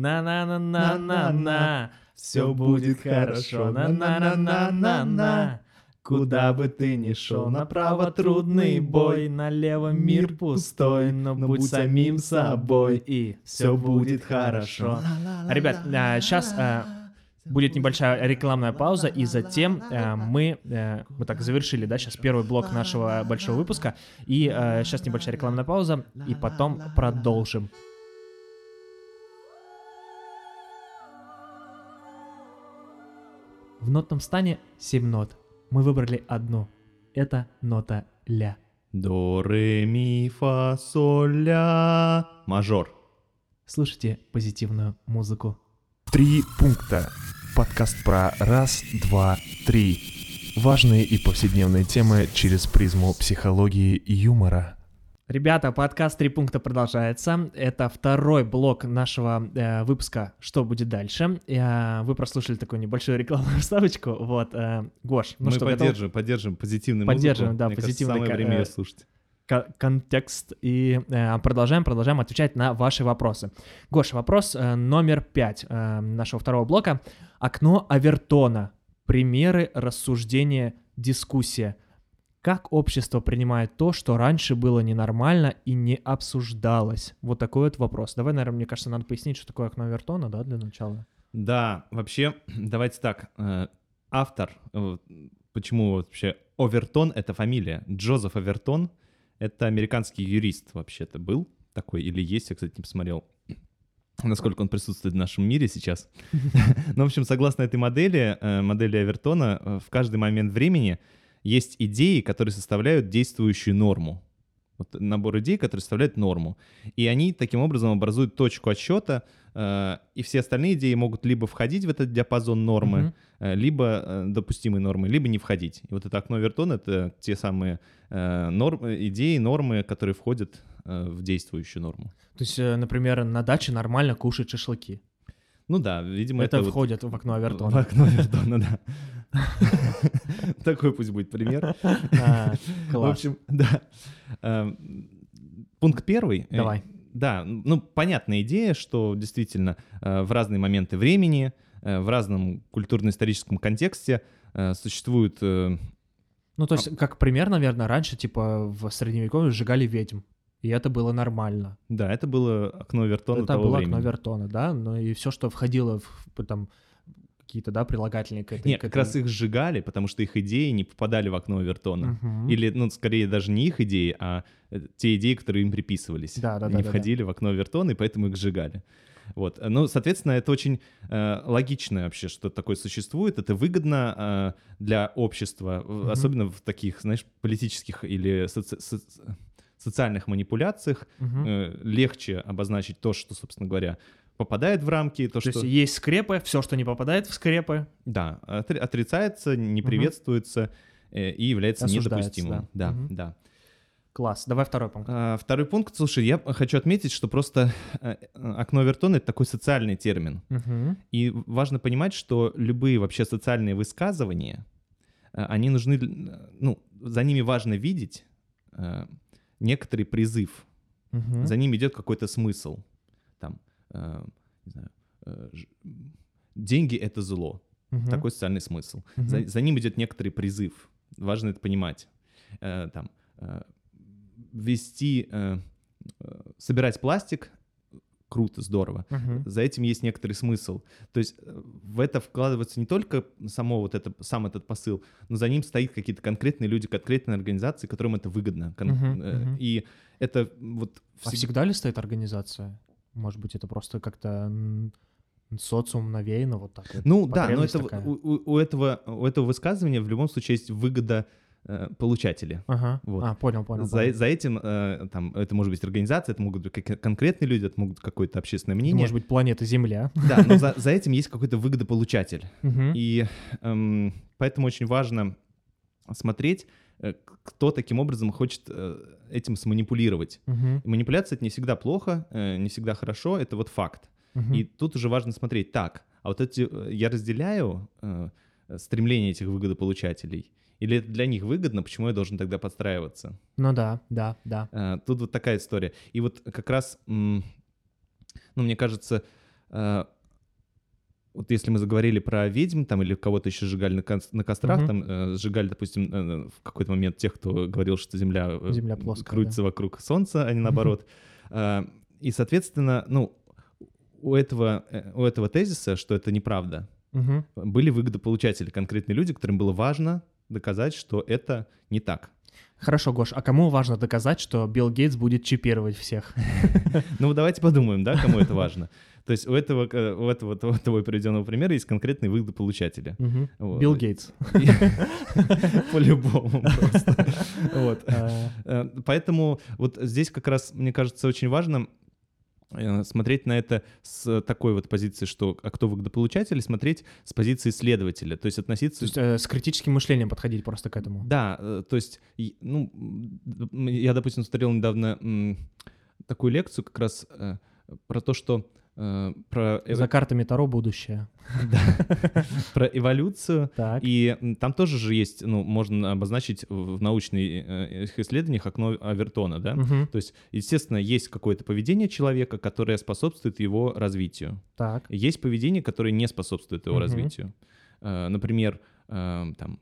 На-на-на-на-на-на, все будет хорошо, на-на-на-на-на-на. Куда бы ты ни шел, направо трудный бой, налево мир пустой, но будь самим собой, и все будет хорошо. Ребят, сейчас будет небольшая рекламная пауза, и затем э, мы, э, мы так завершили, да, сейчас первый блок нашего большого выпуска, и сейчас небольшая рекламная пауза, и потом продолжим. В нотном стане 7 нот. Мы выбрали одну. Это нота ля. До, ре, ми, фа, соль, ля. Мажор. Слушайте позитивную музыку. Три пункта. Подкаст про раз, два, три. Важные и повседневные темы через призму психологии и юмора. Ребята, подкаст «Три пункта» продолжается. Это второй блок нашего э, выпуска «Что будет дальше?». Э, вы прослушали такую небольшую рекламную <laughs> вставочку. Вот, э, Гош, ну Мы что, готов? поддерживаем, поддерживаем позитивную Поддерживаем, музыку. да, Мне кажется, позитивный самое ка- время э, ее слушать. Ко- контекст и э, продолжаем, продолжаем отвечать на ваши вопросы. Гош, вопрос э, номер пять э, нашего второго блока. Окно Авертона. Примеры рассуждения, дискуссия. Как общество принимает то, что раньше было ненормально и не обсуждалось? Вот такой вот вопрос. Давай, наверное, мне кажется, надо пояснить, что такое окно Авертона, да, для начала. Да, вообще, <clears throat> давайте так. э, Автор, э, почему вообще Овертон — это фамилия. Джозеф Овертон — это американский юрист вообще-то был такой, или есть, я, кстати, не посмотрел, <clears throat> насколько он присутствует в нашем мире сейчас. <laughs> <laughs> Ну, в общем, согласно этой модели, э, модели Овертона, в каждый момент времени есть идеи, которые составляют действующую норму. Вот набор идей, которые составляют норму. И они таким образом образуют точку отсчета, э, и все остальные идеи могут либо входить в этот диапазон нормы, Мгм. э, либо э, допустимой нормы, либо не входить. И вот это окно Вертона — это те самые э, норм, идеи, нормы, которые входят э, в действующую норму. То есть, э, например, на даче нормально кушать шашлыки. Ну да, видимо, Это, это, вот входит в окно в Авертона. окно Вертона, <laughs> да. <laughs> Такой пусть будет пример. <laughs> А, В общем, да. Эм, Пункт первый. Э, Давай. Да, ну, понятная идея, что действительно э, в разные моменты времени, э, в разном культурно-историческом контексте существуют... Ну, то есть, как пример, наверное, раньше, типа, в Средневековье сжигали ведьм. И это было нормально. Да, это было окно Вертона это того было времени. окно Вертона, да? Ну и все, что входило в там какие-то, да, прилагательные к этой... Нет, к как этому. раз их сжигали, потому что их идеи не попадали в окно Вертона. Мгм. Или, ну, скорее, даже не их идеи, а э, те идеи, которые им приписывались. Да, да, не да, да, входили в окно Вертона, и поэтому их сжигали. Вот. Ну, соответственно, это очень э, логично вообще, что такое существует. Это выгодно э, для общества, Мгм. особенно в таких, знаешь, политических или соци- соци- социальных манипуляциях. Мгм. Э, легче обозначить то, что, собственно говоря, попадает в рамки, то, То что... есть есть скрепы, все, что не попадает в скрепы, Да, отри- отрицается, не приветствуется э, и является Осуждается, недопустимым. Да, Мгм. да. класс. Давай второй пункт. А, Второй пункт, слушай, я хочу отметить, что просто э, окно Вертона — это такой социальный термин. Мгм. И важно понимать, что любые вообще социальные высказывания, э, они нужны, ну, за ними важно видеть некоторый призыв. Мгм. За ним идет какой-то смысл. Э, не знаю, э, деньги — это зло. Мгм. Такой социальный смысл. Мгм. За, за ним идет некоторый призыв. Важно это понимать. Э, там, вести, собирать пластик круто, здорово. Мгм. За этим есть некоторый смысл. То есть в это вкладывается не только само вот это, сам этот посыл, но за ним стоит какие-то конкретные люди, конкретные организации, которым это выгодно. Кон- э, мгм. И это вот А всег- всегда ли стоит организация? Может быть, это просто как-то социум навеяно вот так? Ну да, но это, такая. у, у- этого, у этого высказывания в любом случае есть выгода э, получателя. Ага. Вот. А, понял, понял. За, понял. за этим, э, там, это может быть организация, это могут быть конкретные люди, это могут быть какое-то общественное мнение. Может быть, планета Земля. Да, но за, <laughs> за этим есть какой-то выгодополучатель. И эм, поэтому очень важно смотреть, кто таким образом хочет э, этим сманипулировать. И манипуляция — это не всегда плохо, э, не всегда хорошо, это вот факт. Мгм. И тут уже важно смотреть, так, а вот эти, э, я разделяю э, стремление этих выгодополучателей, или это для них выгодно, почему я должен тогда подстраиваться? Ну да, да, да. Э, Тут вот такая история. И вот как раз, ну, мне кажется, э, вот если мы заговорили про ведьм там или кого-то еще сжигали на, кос- на кострах, Мгм. там э, сжигали, допустим, э, в какой-то момент тех, кто говорил, что Земля, э, Земля плоская, крутится вокруг Солнца, а не наоборот. Э, <laughs> И, соответственно, ну, у этого, э, у этого тезиса, что это неправда, Мгм. были выгодополучатели, конкретные люди, которым было важно доказать, что это не так. Хорошо, Гош, а кому важно доказать, что Билл Гейтс будет чипировать всех? <laughs> Ну, давайте подумаем, да, кому это важно. То есть у этого, э, у этого того того приведенного примера есть конкретные выгодополучатели. Мгм. Вот. Билл Гейтс. <laughs> По-любому просто. <laughs> Вот. А, Э, Поэтому вот здесь как раз, мне кажется, очень важно смотреть на это с такой вот позиции, что а кто выгодополучатель, смотреть с позиции следователя, то есть относиться... То есть э, с критическим мышлением подходить просто к этому. Да, э, то есть, ну, я, допустим, смотрел недавно м, такую лекцию как раз э, про то, что э, про, эво- За картами Таро будущее. <laughs> да, про эволюцию, Так. и там тоже же есть, ну, можно обозначить в научных э, исследованиях окно Авертона, да? Мгм. То есть, естественно, есть какое-то поведение человека, которое способствует его развитию. Так. Есть поведение, которое не способствует его Мгм. развитию. Э, Например, э, там,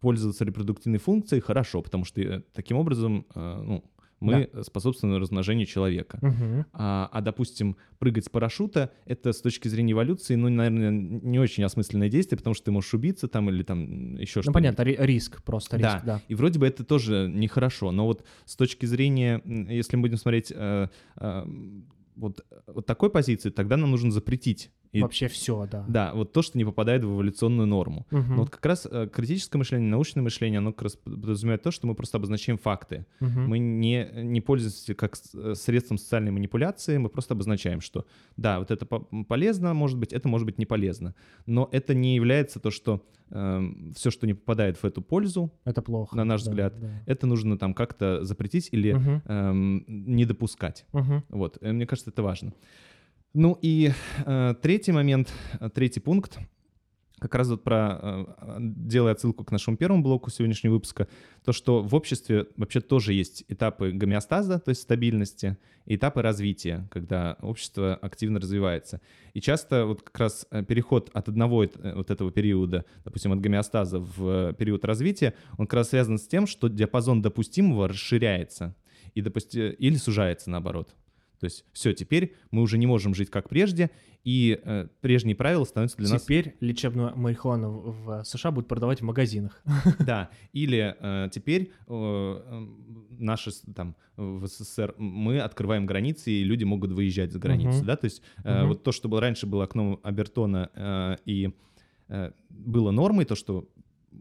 пользоваться репродуктивной функцией хорошо, потому что э, таким образом э, ну, мы способствуем размножению человека. Мгм. А, а, допустим, прыгать с парашюта — это с точки зрения эволюции, ну, наверное, не очень осмысленное действие, потому что ты можешь убиться там или там еще Ну, что-то. понятно, ри- риск, просто Да. риск, да. И вроде бы это тоже нехорошо, но вот с точки зрения, если мы будем смотреть э, э, вот, вот такой позиции, тогда нам нужно запретить И- Вообще все, да. Да, вот то, что не попадает в эволюционную норму. Мгм. Но вот как раз э, критическое мышление, научное мышление, оно как раз подразумевает то, что мы просто обозначаем факты. Мгм. Мы не, не пользуемся как э, средством социальной манипуляции, мы просто обозначаем, что да, вот это по- полезно, может быть, это может быть не полезно. Но это не является то, что все, что не попадает в эту пользу, Это плохо. на наш да, взгляд, да. это нужно там как-то запретить или Мгм. эм, не допускать. Мгм. Вот, э, мне кажется, это важно. Ну и э, третий момент, э, третий пункт, как раз вот про, э, делая отсылку к нашему первому блоку сегодняшнего выпуска, то, что в обществе вообще тоже есть этапы гомеостаза, то есть стабильности, и этапы развития, когда общество активно развивается. И часто вот как раз э, переход от одного э, вот этого периода, допустим, от гомеостаза в период развития, он как раз связан с тем, что диапазон допустимого расширяется и допусти... или сужается наоборот. То есть все, теперь мы уже не можем жить как прежде, и э, прежние правила становятся для нас... Теперь лечебную марихуану в в США будут продавать в магазинах. <laughs> Да, или э, теперь э, э, наши там в СССР мы открываем границы, и люди могут выезжать за границу, Мгм. да, то есть э, Мгм. вот то, что было раньше было окном Абертона, э, и э, было нормой, то, что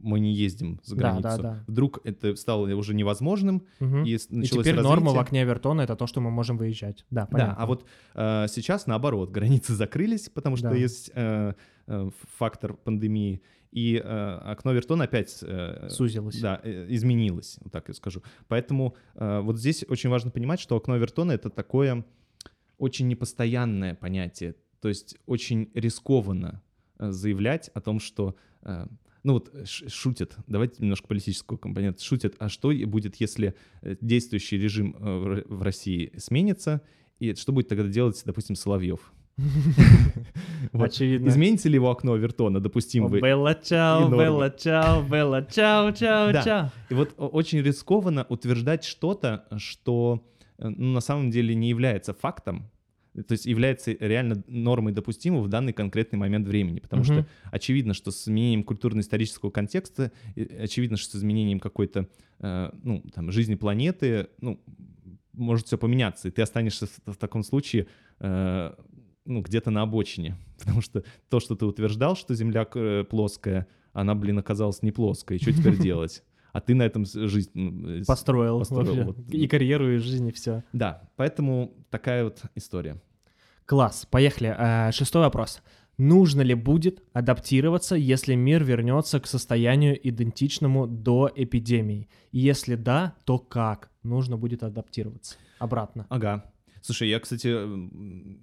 мы не ездим за Да, границу, да, да. вдруг это стало уже невозможным, Мгм. и, с- И началось теперь норма в развитие. окне Авертона это то, что мы можем выезжать. Да, Да, понятно. а вот э, сейчас наоборот, <laughs> границы закрылись, потому что Да. есть э, э, фактор пандемии, и э, окно Вертона опять э, Сузилось. да, э, изменилось, вот так я скажу. Поэтому э, вот здесь очень важно понимать, что окно Вертона это такое очень непостоянное понятие, то есть очень рискованно э, заявлять о том, что э, ну вот ш- шутят, давайте немножко политического компонента, шутят, а что будет, если э, действующий режим э, в России сменится, и что будет тогда делать, допустим, Соловьев? <laughs> Очевидно. Изменится ли его окно Вертона, допустим вы? Белла чао. Белла чао, Белла чао, чао, чао. И вот очень рискованно утверждать что-то, что э, ну, на самом деле не является фактом, то есть является реально нормой допустимой в данный конкретный момент времени. Потому Мгм. что очевидно, что с изменением культурно-исторического контекста, э, очевидно, что с изменением какой-то э, ну, там, жизни планеты, ну, может все поменяться, и ты останешься в, в таком случае э, ну, где-то на обочине. <laughs> Потому что то, что ты утверждал, что Земля э, плоская, она, блин, оказалась не плоская, и что теперь <laughs> делать? А ты на этом жизнь... ну, э, Построил, Построил, вообще. вот. И карьеру, и жизнь, и все. Да, поэтому такая вот история. Класс, поехали. Э, Шестой вопрос. Нужно ли будет адаптироваться, если мир вернется к состоянию идентичному до эпидемии? Если да, то как нужно будет адаптироваться? Обратно. Ага. Слушай, я, кстати, м,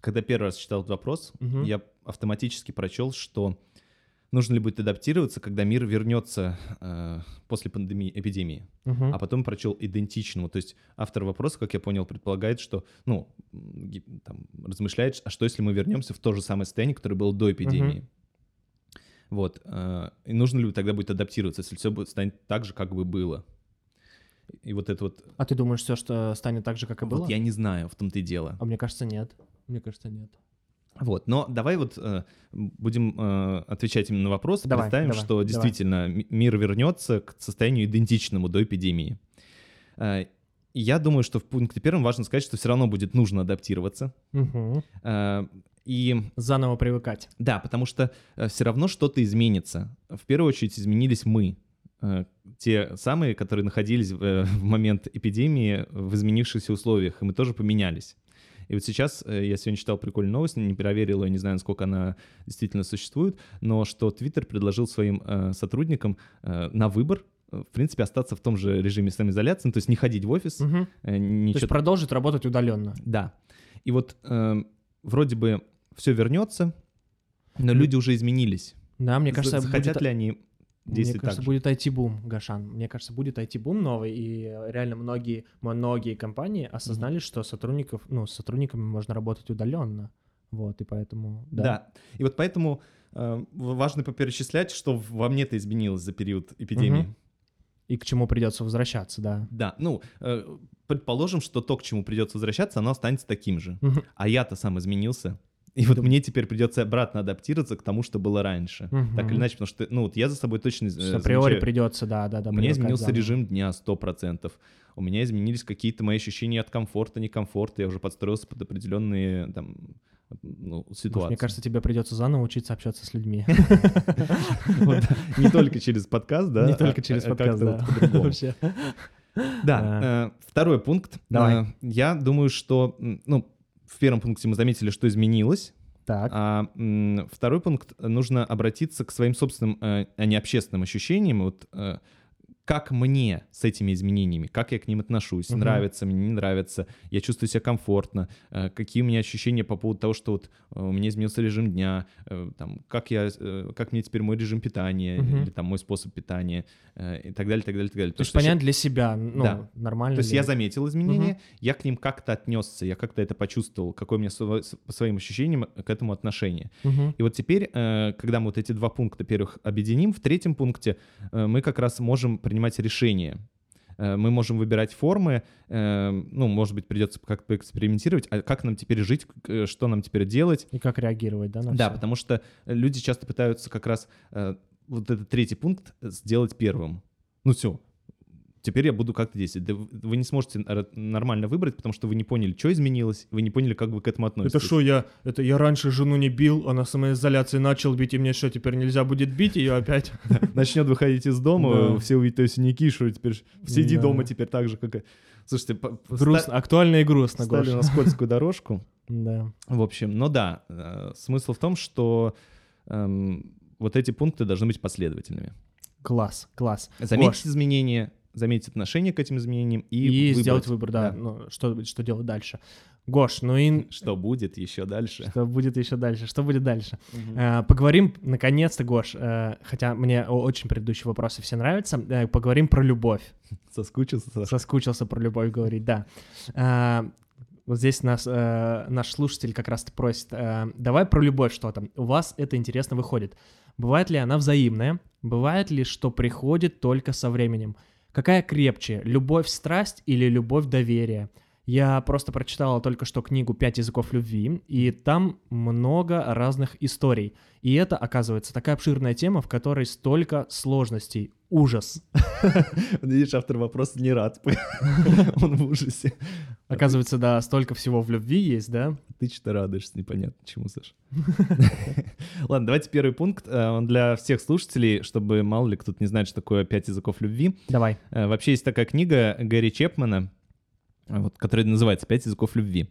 когда первый раз читал этот вопрос, Мгм. я автоматически прочел, что нужно ли будет адаптироваться, когда мир вернется э, после пандемии, эпидемии. Мгм. А потом прочел идентичному. То есть автор вопроса, как я понял, предполагает, что, ну, там, размышляет, а что если мы вернемся в то же самое состояние, которое было до эпидемии? Вот. э, И нужно ли тогда будет адаптироваться, если все будет станет так же, как бы было? И вот это вот... А ты думаешь, все, что станет так же, как и было? Вот я не знаю, в том-то и дело. А мне кажется, нет. Мне кажется, нет. Вот, но давай вот э, будем э, отвечать именно на вопрос. Давай, Представим, давай, что давай. действительно ми- мир вернется к состоянию идентичному до эпидемии. Э, я думаю, что в пункте первом важно сказать, что все равно будет нужно адаптироваться. Мгм. Э, и Заново привыкать. да, потому что все равно что-то изменится. В первую очередь изменились мы. Э, те самые, которые находились э, в момент эпидемии в изменившихся условиях, и мы тоже поменялись. И вот сейчас э, я сегодня читал прикольную новость, не проверил ее, не знаю, насколько она действительно существует, но что Twitter предложил своим э, сотрудникам э, на выбор, в принципе, остаться в том же режиме самоизоляции, ну, то есть не ходить в офис, Мгм. э, То ничего есть продолжить работать удаленно. да. И вот э, вроде бы все вернется, но люди уже изменились. Да, мне кажется, Захотят будет- ли они Мне действовать кажется, будет IT-бум, Гашан. Мне кажется, будет IT-бум новый, и реально многие, многие компании осознали, что сотрудников, ну, с сотрудниками можно работать удаленно. Вот, и поэтому, да. Да. И вот поэтому э, важно поперечислять, что во мне-то изменилось за период эпидемии. Мгм. И к чему придется возвращаться, да. Да, ну, э, предположим, что то, к чему придется возвращаться, оно останется таким же. Мгм. А я-то сам изменился. И вот Да. мне теперь придется обратно адаптироваться к тому, что было раньше. Мгм. Так или иначе, потому что, ну, вот я за собой точно... э, То есть априори придется, да, да, да. У меня изменился заново. режим дня 100%. У меня изменились какие-то мои ощущения от комфорта, некомфорта. Я уже подстроился под определенные там, ну, Может, ситуацию. Мне кажется, тебе придется заново учиться общаться с людьми. <laughs> Не только через подкаст, да? Не а- только через подкаст, да. Вообще. Да, э, второй пункт. Э, Я думаю, что, ну, в первом пункте мы заметили, что изменилось, Так. а второй пункт нужно обратиться к своим собственным, э, а не общественным ощущениям. Вот э, как мне с этими изменениями, как я к ним отношусь, Мгм. нравится мне, не нравится, я чувствую себя комфортно, э, какие у меня ощущения по поводу того, что вот э, у меня изменился режим дня, э, там, как я, как мне теперь мой режим питания Мгм. или там мой способ питания и так далее, так далее, так далее. То Потому есть понять для себя, ну, Да. нормально то есть ли я заметил изменения, я к ним как-то отнесся, я как-то это почувствовал, какое у меня по своим ощущениям к этому отношение. Мгм. И вот теперь, когда мы вот эти два пункта первых объединим, в третьем пункте мы как раз можем принимать решения. Э, Мы можем выбирать формы, э, ну, может быть, придется как-то поэкспериментировать, а как нам теперь жить, э, что нам теперь делать. И как реагировать, да, на Да, всё? потому что люди часто пытаются как раз вот этот третий пункт сделать первым. Ну все, теперь я буду как-то действовать. Да вы не сможете нормально выбрать, потому что вы не поняли, что изменилось, вы не поняли, как вы к этому относитесь. Это что, я, это я раньше жену не бил, а на самоизоляции начал бить, и мне что, теперь нельзя будет бить ее опять? <laughs> Начнет выходить из дома, все увидят синяки, что теперь сиди дома теперь так же, как. Слушайте, Грустно, актуально и грустно, ста- стали Гош. на скользкую <laughs> дорожку. Да. В общем, ну да, э, смысл в том, что эм, вот эти пункты должны быть последовательными. Класс, класс. Заметить изменения, заметить отношение к этим изменениям и, и, выбрать, сделать выбор, да, да. ну, что, что делать дальше. Гош, ну и <laughs> Что будет еще дальше. что будет еще дальше? Что будет дальше? Э, поговорим, наконец-то, Гош, э, хотя мне очень предыдущие вопросы все нравятся, э, поговорим про любовь. <laughs> Соскучился. Саша? Соскучился про любовь говорить, да. А, Вот здесь нас, э, наш слушатель как раз просит, э, давай про любовь что-то. У вас это интересно выходит. Бывает ли она взаимная? Бывает ли, что приходит только со временем? Какая крепче, любовь страсть или любовь доверие? Я просто прочитала только что книгу «Пять языков любви», и там много разных историй. И это, оказывается, такая обширная тема, в которой столько сложностей. Ужас. <laughs> Видишь, автор вопроса не рад. <laughs> Он в ужасе. Оказывается, да, столько всего в любви есть, да? Ты что радуешься, непонятно чему, Саша. <laughs> Ладно, давайте первый пункт. Э, Он для всех слушателей, чтобы мало ли кто-то не знает, что такое «Пять языков любви». Давай. Э, Вообще есть такая книга Гэри Чепмана, э, вот, которая называется «Пять языков любви».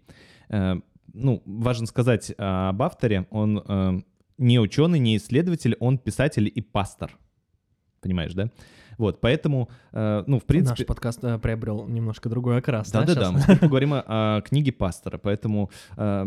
Ну, важно сказать об авторе. Он не ученый, не исследователь, он писатель и пастор. Понимаешь, да? Вот, поэтому, э, ну, в принципе... Наш подкаст э, приобрел немножко другой окрас. Да, да, да. щас? Мы поговорим о, о книге пастора. Поэтому, э,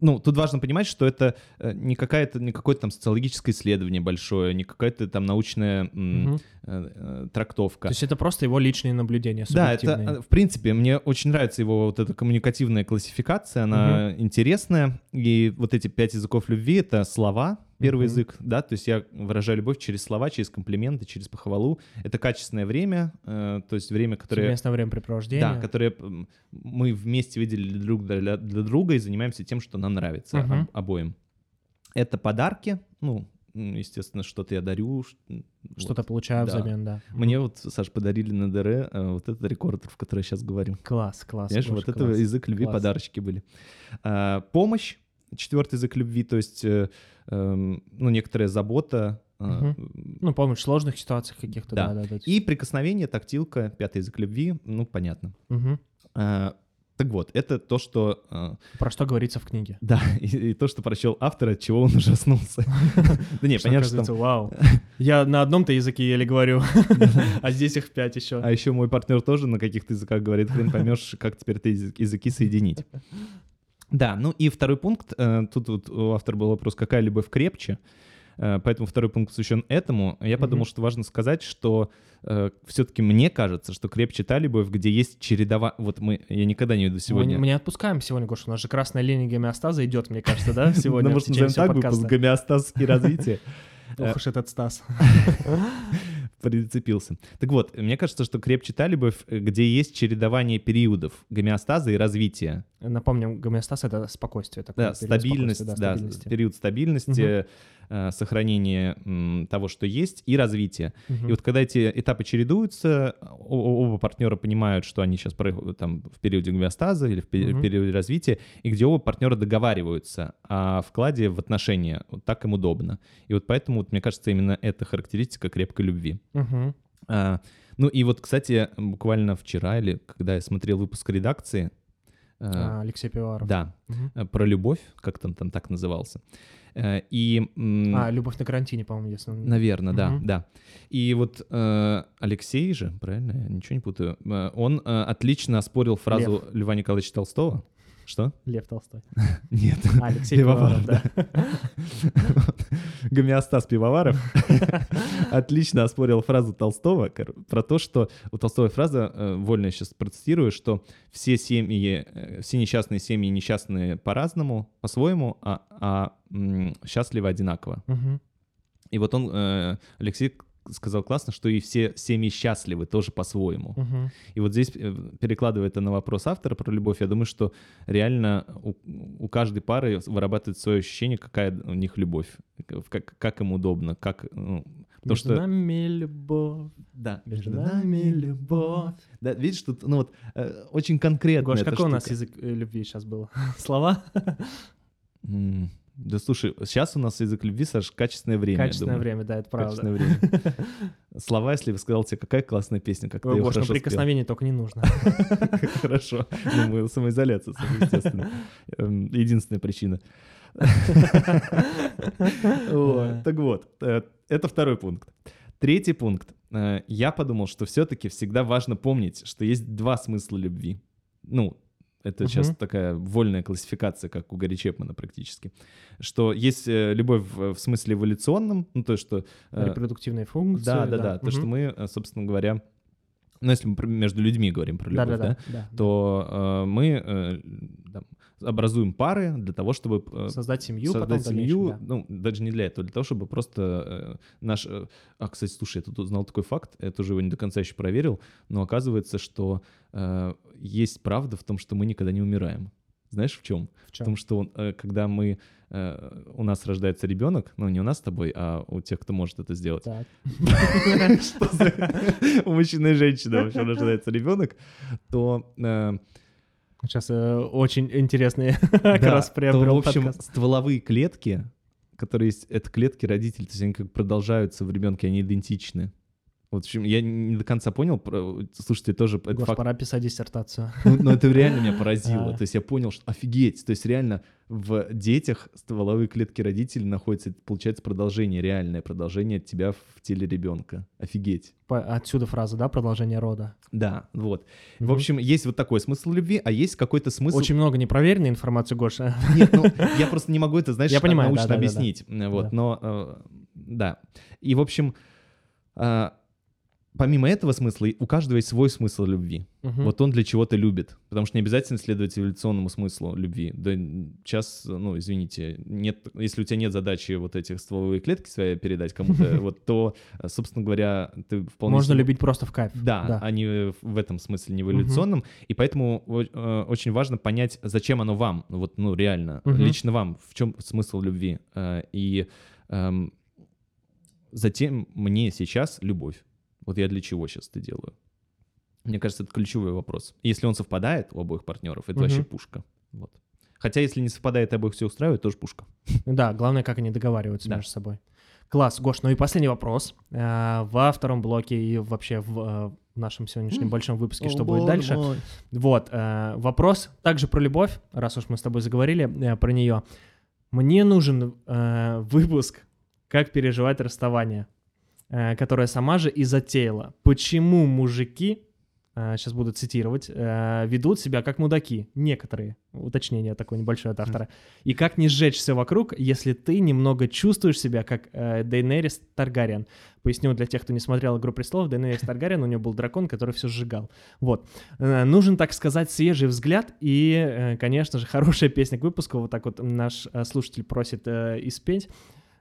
ну, тут важно понимать, что это э, не какая-то, не какое-то там социологическое исследование большое, не какая-то там научная э, э, трактовка. То есть это просто его личные наблюдения, Да, это, в принципе, мне очень нравится его вот эта коммуникативная классификация, она интересная. И вот эти пять языков любви — это слова, первый язык, да, то есть я выражаю любовь через слова, через комплименты, через похвалу. Это качественное время, э, то есть время, которое... Совместное времяпрепровождение. Да, которые м, мы вместе видели друг для, для друга и занимаемся тем, что нам нравится об- обоим. Это подарки, ну, естественно, что-то я дарю. Что-то вот. получаю Да. взамен, да. Мне вот, Саш, подарили на ДР э, вот этот рекордер, в который я сейчас говорю. Класс, класс. Гош, вот это класс. язык любви, класс. подарочки были. А, помощь, четвертый язык любви, то есть, э, эм, ну, некоторая забота. а, Ну, помощь в сложных ситуациях каких-то, Да. да, да, да. И прикосновение, тактилка, пятый язык любви, ну, понятно. Мгм. А, так вот, это то, что э, Про что говорится в книге? <laughs> Да, и, и то, что прочел автор, от чего он <laughs> ужаснулся. <laughs> Да не, понятно, что вау. Я на одном-то языке еле говорю, а здесь их пять еще. А еще мой партнер тоже на каких-то языках говорит, хрен поймешь, как теперь язык- языки соединить. Да, ну и второй пункт, э, тут вот у автора был вопрос, какая любовь крепче, Э, поэтому второй пункт посвящен этому. Я подумал, Мгм. что важно сказать, что все-таки мне кажется, что крепче та любовь, где есть чередова... Вот мы, я никогда не Мы, сегодня... не- мы не отпускаем сегодня, Гош, у нас же красная линия гомеостаза идет, мне кажется, да, <laughs> сегодня Ну, может, назовем так выпуск. «Гомеостаз и развитие». <laughs> Ох уж этот Стас. <laughs> прицепился. Так вот, мне кажется, что крепче та любовь, э, где есть чередование периодов гомеостаза и развития. Напомним, гомеостаз — это спокойствие. такое, Да, стабильность, да, стабильности. период стабильности, э, сохранение м, того, что есть, и развитие. Мгм. И вот когда эти этапы чередуются, оба партнера понимают, что они сейчас там в периоде гомеостаза или в периоде развития, и где оба партнера договариваются о вкладе в отношения, вот так им удобно. И вот поэтому, вот, мне кажется, именно эта характеристика крепкой любви. Мгм. А, ну и вот, кстати, буквально вчера или когда я смотрел выпуск редакции, а, А, Алексей Пивоваров. да, э, про любовь, как там, там так назывался. Э, И, А, «Любовь на карантине», по-моему, если... он- наверное, да, Мгм. да. И вот э, Алексей же, правильно, я ничего не путаю, э, он э, отлично оспорил фразу Льва Николаевича Толстого. Что? Лев Толстой. <laughs> Нет. Алексей Пивоваров, да. Гомеостаз Пивоваров <laughs> отлично оспорил фразу Толстого про то, что у Толстого фраза, э, вольно я сейчас процитирую, что все семьи, э, все несчастные семьи несчастные по-разному, по-своему, а, а, счастливы одинаково. И вот он, э, Алексей сказал классно, что и все семьи счастливы тоже по-своему. Мгм. И вот здесь, э, перекладывая это на вопрос автора про любовь, я думаю, что реально у, у каждой пары вырабатывает свое ощущение, какая у них любовь, как, как им удобно, как... Ну, потому Между что... нами любовь. Да, Между нами любовь. Да, видишь, тут ну, вот, э, очень конкретно Гош, какой у нас штука. язык э, любви сейчас был? <laughs> Слова? Да слушай, сейчас у нас язык любви, Саш, качественное время, Качественное время, да, это правда. Качественное время. Слова, если бы сказал тебе, какая классная песня, как ты Ой, ее Гош, ну хорошо спел. прикосновений только не нужно. <laughs> Хорошо. Ну, мы самоизоляция, естественно. Эм, Единственная причина. <laughs> Так вот, э, это второй пункт. Третий пункт. Э, Я подумал, что все-таки всегда важно помнить, что есть два смысла любви. Ну, это сейчас Мгм. такая вольная классификация, как у Гарри Чепмана практически. Что есть э, любовь в смысле эволюционном, ну то, что... э, Репродуктивные функции. Да, да, да. То, что мы, э, собственно говоря, ну если мы между людьми говорим про любовь, Да, да, да, да, да. то э, мы э, там, образуем пары для того, чтобы э, Создать семью, потом создать в дальнейшем, семью, да. ну, даже не для этого, для того, чтобы просто э, наш... э, а, кстати, слушай, я тут узнал такой факт, я тоже его не до конца еще проверил, но оказывается, что э, есть правда в том, что мы никогда не умираем. Знаешь, в чем? В В чем? том, что э, когда мы... э, у нас рождается ребенок, ну, не у нас с тобой, а у тех, кто может это сделать. <laughs> У мужчины и женщины вообще рождается ребенок, то э, Сейчас э, очень интересный <laughs> как Да, раз то, приобрел в общем, подкаст. стволовые клетки, которые есть, это клетки родителей, то есть они как продолжаются в ребенке, они идентичны. Вот, в общем, я не до конца понял, про- слушайте, тоже это Гош, факт, пора писать диссертацию. ну, но это реально меня поразило. А. То есть я понял, что офигеть, то есть реально в детях стволовые клетки родителей находятся, получается, продолжение, реальное продолжение тебя в теле ребенка. Офигеть. Отсюда фраза, да, продолжение рода. Да, вот. В Мгм. общем, есть вот такой смысл любви, а есть какой-то смысл... Очень много непроверенной информации, Гоша. Нет, ну, я просто не могу это, знаешь, Я понимаю, научно да-да-да-да. объяснить. э, Вот, Да. но, э, да. И, в общем, э, помимо этого смысла, у каждого есть свой смысл любви. Мгм. Вот он для чего-то любит. Потому что не обязательно следовать эволюционному смыслу любви. Да сейчас, ну, извините, нет, если у тебя нет задачи вот этих стволовые клетки свои передать кому-то, <laughs> вот, то, собственно говоря, ты вполне... Можно любить просто в кайф. да, а не в этом смысле, не в эволюционном. И поэтому э, очень важно понять, зачем оно вам, ну вот, ну, реально, лично вам, в чем смысл любви. Э, И эм, затем мне сейчас любовь. Вот я для чего сейчас это делаю? Мне кажется, это ключевой вопрос. Если он совпадает у обоих партнеров, это Мгм. вообще пушка. Вот. Хотя, если не совпадает и обоих все устраивает, тоже пушка. Да, главное, как они договариваются Да. между собой. Класс, Гош, ну и последний вопрос. Э, Во втором блоке и вообще в э, нашем сегодняшнем большом выпуске, что будет дальше. Вот, э, вопрос также про любовь, раз уж мы с тобой заговорили про нее. Мне нужен выпуск «Как переживать расставание», э, которое сама же и затеяла. Почему мужики, сейчас буду цитировать, э, ведут себя как мудаки? Некоторые. Уточнение такое небольшое от автора. И как не сжечь все вокруг, если ты немного чувствуешь себя как э, Дейнерис Таргариен. Поясню для тех, кто не смотрел «Игру престолов», Дейнерис Таргариен, у него был дракон, который все сжигал. Вот. Э, Нужен, так сказать, свежий взгляд и, э, конечно же, хорошая песня к выпуску. Вот так вот наш э, слушатель просит э, испеть.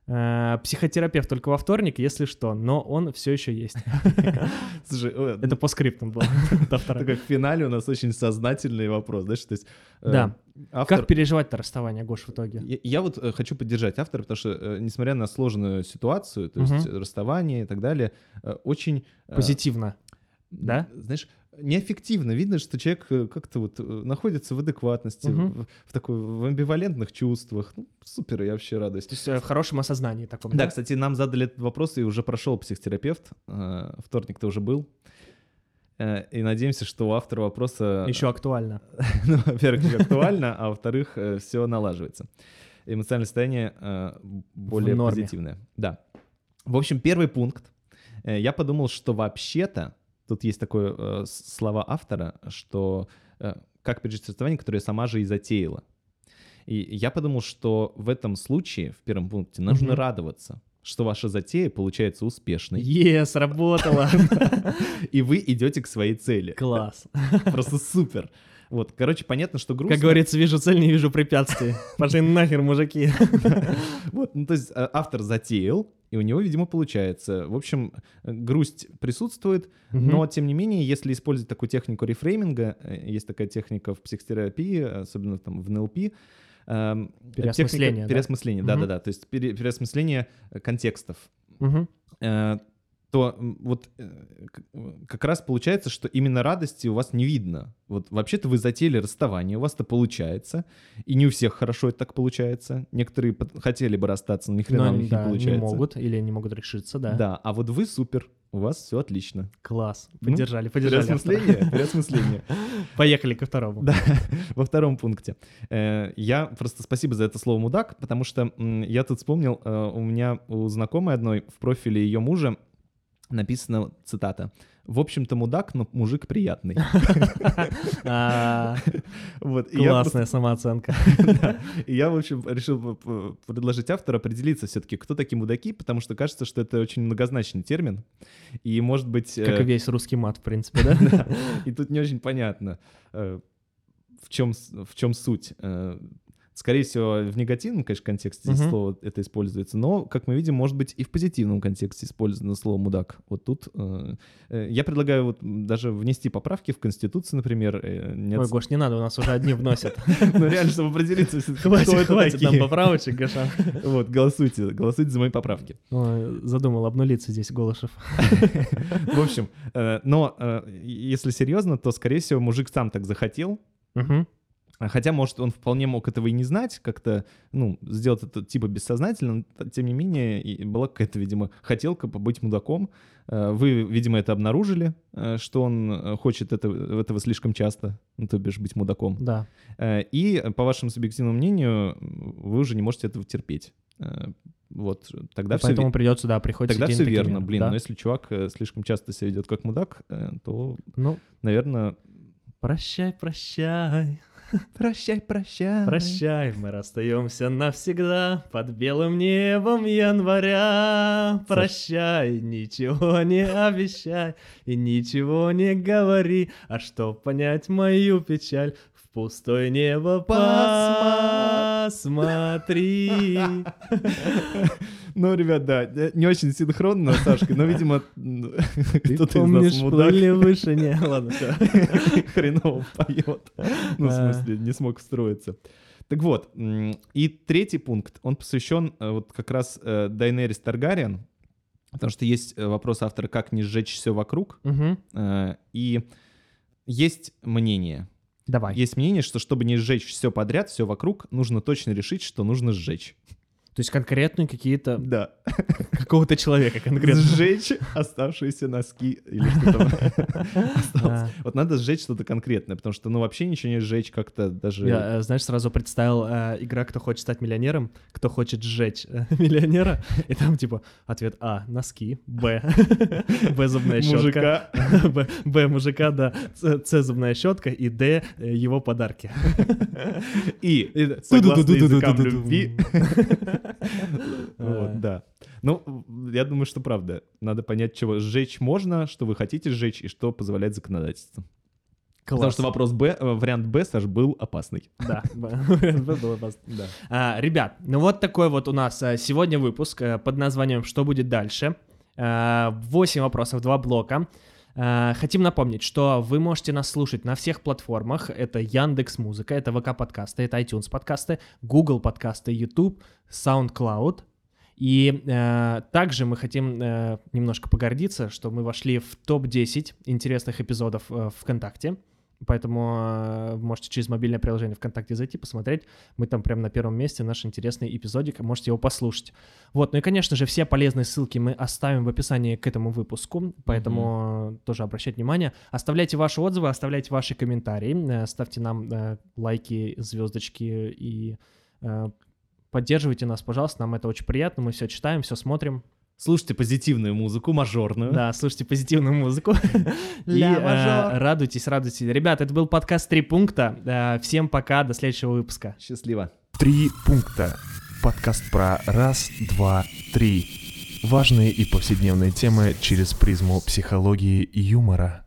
Э, Психотерапевт только во вторник, если что, но он все еще есть. <laughs> Это по скриптам было. <laughs> второго. такой в финале у нас очень сознательный вопрос, знаешь, то есть... э, Да. автор- Как переживать-то расставание, Гош, в итоге? Я, я вот э, хочу поддержать автора, потому что, э, несмотря на сложную ситуацию, то есть Мгм. расставание и так далее, э, очень... э, Позитивно. да? Знаешь, неэффективно. Видно, что человек э, как-то вот э, находится в адекватности, Мгм. в, в такой в амбивалентных чувствах. Ну, супер, я вообще радуюсь. То есть э, в хорошем осознании таком, Да, кстати, нам задали этот вопрос, и уже прошел психотерапевт. э, Вторник-то уже был. И надеемся, что у автора вопроса... Еще актуально. <laughs> ну, во-первых, не актуально, а во-вторых, все налаживается. Эмоциональное состояние более позитивное. Да. В общем, первый пункт. Я подумал, что вообще-то, тут есть такое э, слова автора, что э, как пережить расставание, которое сама же и затеяла. И я подумал, что в этом случае, в первом пункте, нужно Мгм. радоваться, что ваша затея получается успешной, Е, сработало. <laughs> и вы идете к своей цели. Класс. Просто супер. Вот, короче, понятно, что грустно. Как говорится, вижу цель, не вижу препятствий. <laughs> Пошли нахер, мужики. <laughs> Вот, ну то есть э, автор затеял, и у него, видимо, получается. В общем, грусть присутствует, но тем не менее, если использовать такую технику рефрейминга, э, есть такая техника в психотерапии, особенно там в НЛП, эм, Переосмысление, техника да? переосмысления, Мгм. да-да-да, то есть пере- переосмысление контекстов. Э, то вот э, к- как раз получается, что именно радости у вас не видно. Вот вообще-то вы затеяли расставание, у вас это получается, и не у всех хорошо это так получается. Некоторые хотели бы расстаться, но ни хрена Но у них да, не не получается. могут или не могут решиться, да. Да, а вот вы супер, у вас все отлично. Класс. Ну, Поддержали, поддержали. автора. Переосмысление, переосмысление. <laughs> Поехали ко второму. Да, <laughs> во втором пункте. Э, Я просто спасибо за это слово мудак, потому что я тут вспомнил, э, у меня у знакомой одной в профиле ее мужа написана цитата. В общем-то, мудак, но мужик приятный. <laughs> Классная самооценка. <laughs> И я, в общем, решил предложить автору определиться все-таки, кто такие мудаки, потому что кажется, что это очень многозначный термин. И, может быть... э, Как и весь русский мат, в принципе, <laughs> да? И тут не очень понятно, э, в чем, в чем суть. Скорее всего, в негативном, конечно, контексте Мгм. слово это используется, но, как мы видим, может быть и в позитивном контексте использовано слово «мудак». Вот тут э, э, я предлагаю вот даже внести поправки в Конституцию, например. э, не Ой, Гош, не надо, у нас уже одни вносят. <laughs> Ну, реально, чтобы определиться, кто Хватит, нам поправочек, Гоша. <laughs> Вот, голосуйте, голосуйте за мои поправки. Задумал обнулиться здесь, Голышев. <laughs> В общем, э, но э, если серьезно, то, скорее всего, мужик сам так захотел, Мгм. А Хотя, может, он вполне мог этого и не знать, как-то, ну, сделать это типа бессознательно, но тем не менее, и была какая-то, видимо, хотелка побыть мудаком. Э, Вы, видимо, это обнаружили, э, что он э, хочет это, этого слишком часто, ну, то бишь быть мудаком. Да. И, по вашему субъективному мнению, вы уже не можете этого терпеть. Вот, тогда все Поэтому придется, да, приходится Тогда все верно, блин. да. Но если чувак э, слишком часто себя ведет как мудак, э, то, Ну, наверное, прощай, прощай, <laughs> прощай, прощай. прощай, мы расстаемся навсегда под белым небом января. Прощай, ничего не обещай и ничего не говори, а чтоб понять мою печаль, в пустое небо посмотри. <laughs> <laughs> Ну, ребят, да, э, не очень синхронно, Сашка, но, видимо, Ты кто-то из нас мудак плыли выше, не, ладно, все. <laughs> хреново поет. Ну, в смысле, не смог встроиться. Так вот, и третий пункт, он посвящен э, вот как раз э, Дайнерис Таргариен, потому что есть э, вопрос автора, как не сжечь все вокруг, э, и есть мнение. Давай. Есть мнение, что чтобы не сжечь все подряд, все вокруг, нужно точно решить, что нужно сжечь. То есть конкретные какие-то Да. какого-то человека конкретно. Сжечь оставшиеся носки или что там осталось. А. Вот надо сжечь что-то конкретное, потому что, ну, вообще ничего не сжечь как-то даже... Я, э, знаешь, сразу представил э, игра «Кто хочет стать миллионером», кто хочет сжечь э, <laughs> миллионера, и там типа ответ А — носки, Б <laughs> — Б — зубная щетка, Мужика. <laughs> Б, Б — мужика, да, С зубная щетка, и Д — его подарки. И, согласно языкам любви... <laughs> Вот, да. Ну, я думаю, что правда. Надо понять, чего сжечь можно, что вы хотите сжечь, и что позволяет законодательство. Потому что вопрос Б, э, вариант Б, Саш, был опасный. <laughs> Да, <laughs> было опасно. Да. А, Ребят, ну вот такой вот у нас а, сегодня выпуск э, под названием «Что будет дальше?». Восемь вопросов, два блока. А, Хотим напомнить, что вы можете нас слушать на всех платформах. Это Яндекс Музыка, это ВК подкасты, это iTunes подкасты, Google подкасты, YouTube, SoundCloud. И э, также мы хотим э, немножко погордиться, что мы вошли в топ-10 интересных эпизодов э, ВКонтакте. Поэтому э, можете через мобильное приложение ВКонтакте зайти, посмотреть. Мы там прямо на первом месте, наш интересный эпизодик, можете его послушать. Вот, ну и, конечно же, все полезные ссылки мы оставим в описании к этому выпуску, поэтому тоже обращайте внимание. Оставляйте ваши отзывы, оставляйте ваши комментарии, э, ставьте нам лайки, звездочки и поддерживайте нас, пожалуйста, нам это очень приятно, мы все читаем, все смотрим. Слушайте позитивную музыку, мажорную. Да, слушайте позитивную музыку. <laughs> И э, радуйтесь, радуйтесь. Ребят, это был подкаст «Три пункта». Э, Всем пока, до следующего выпуска. Счастливо. Три пункта. Подкаст про раз, два, три. Важные и повседневные темы через призму психологии и юмора.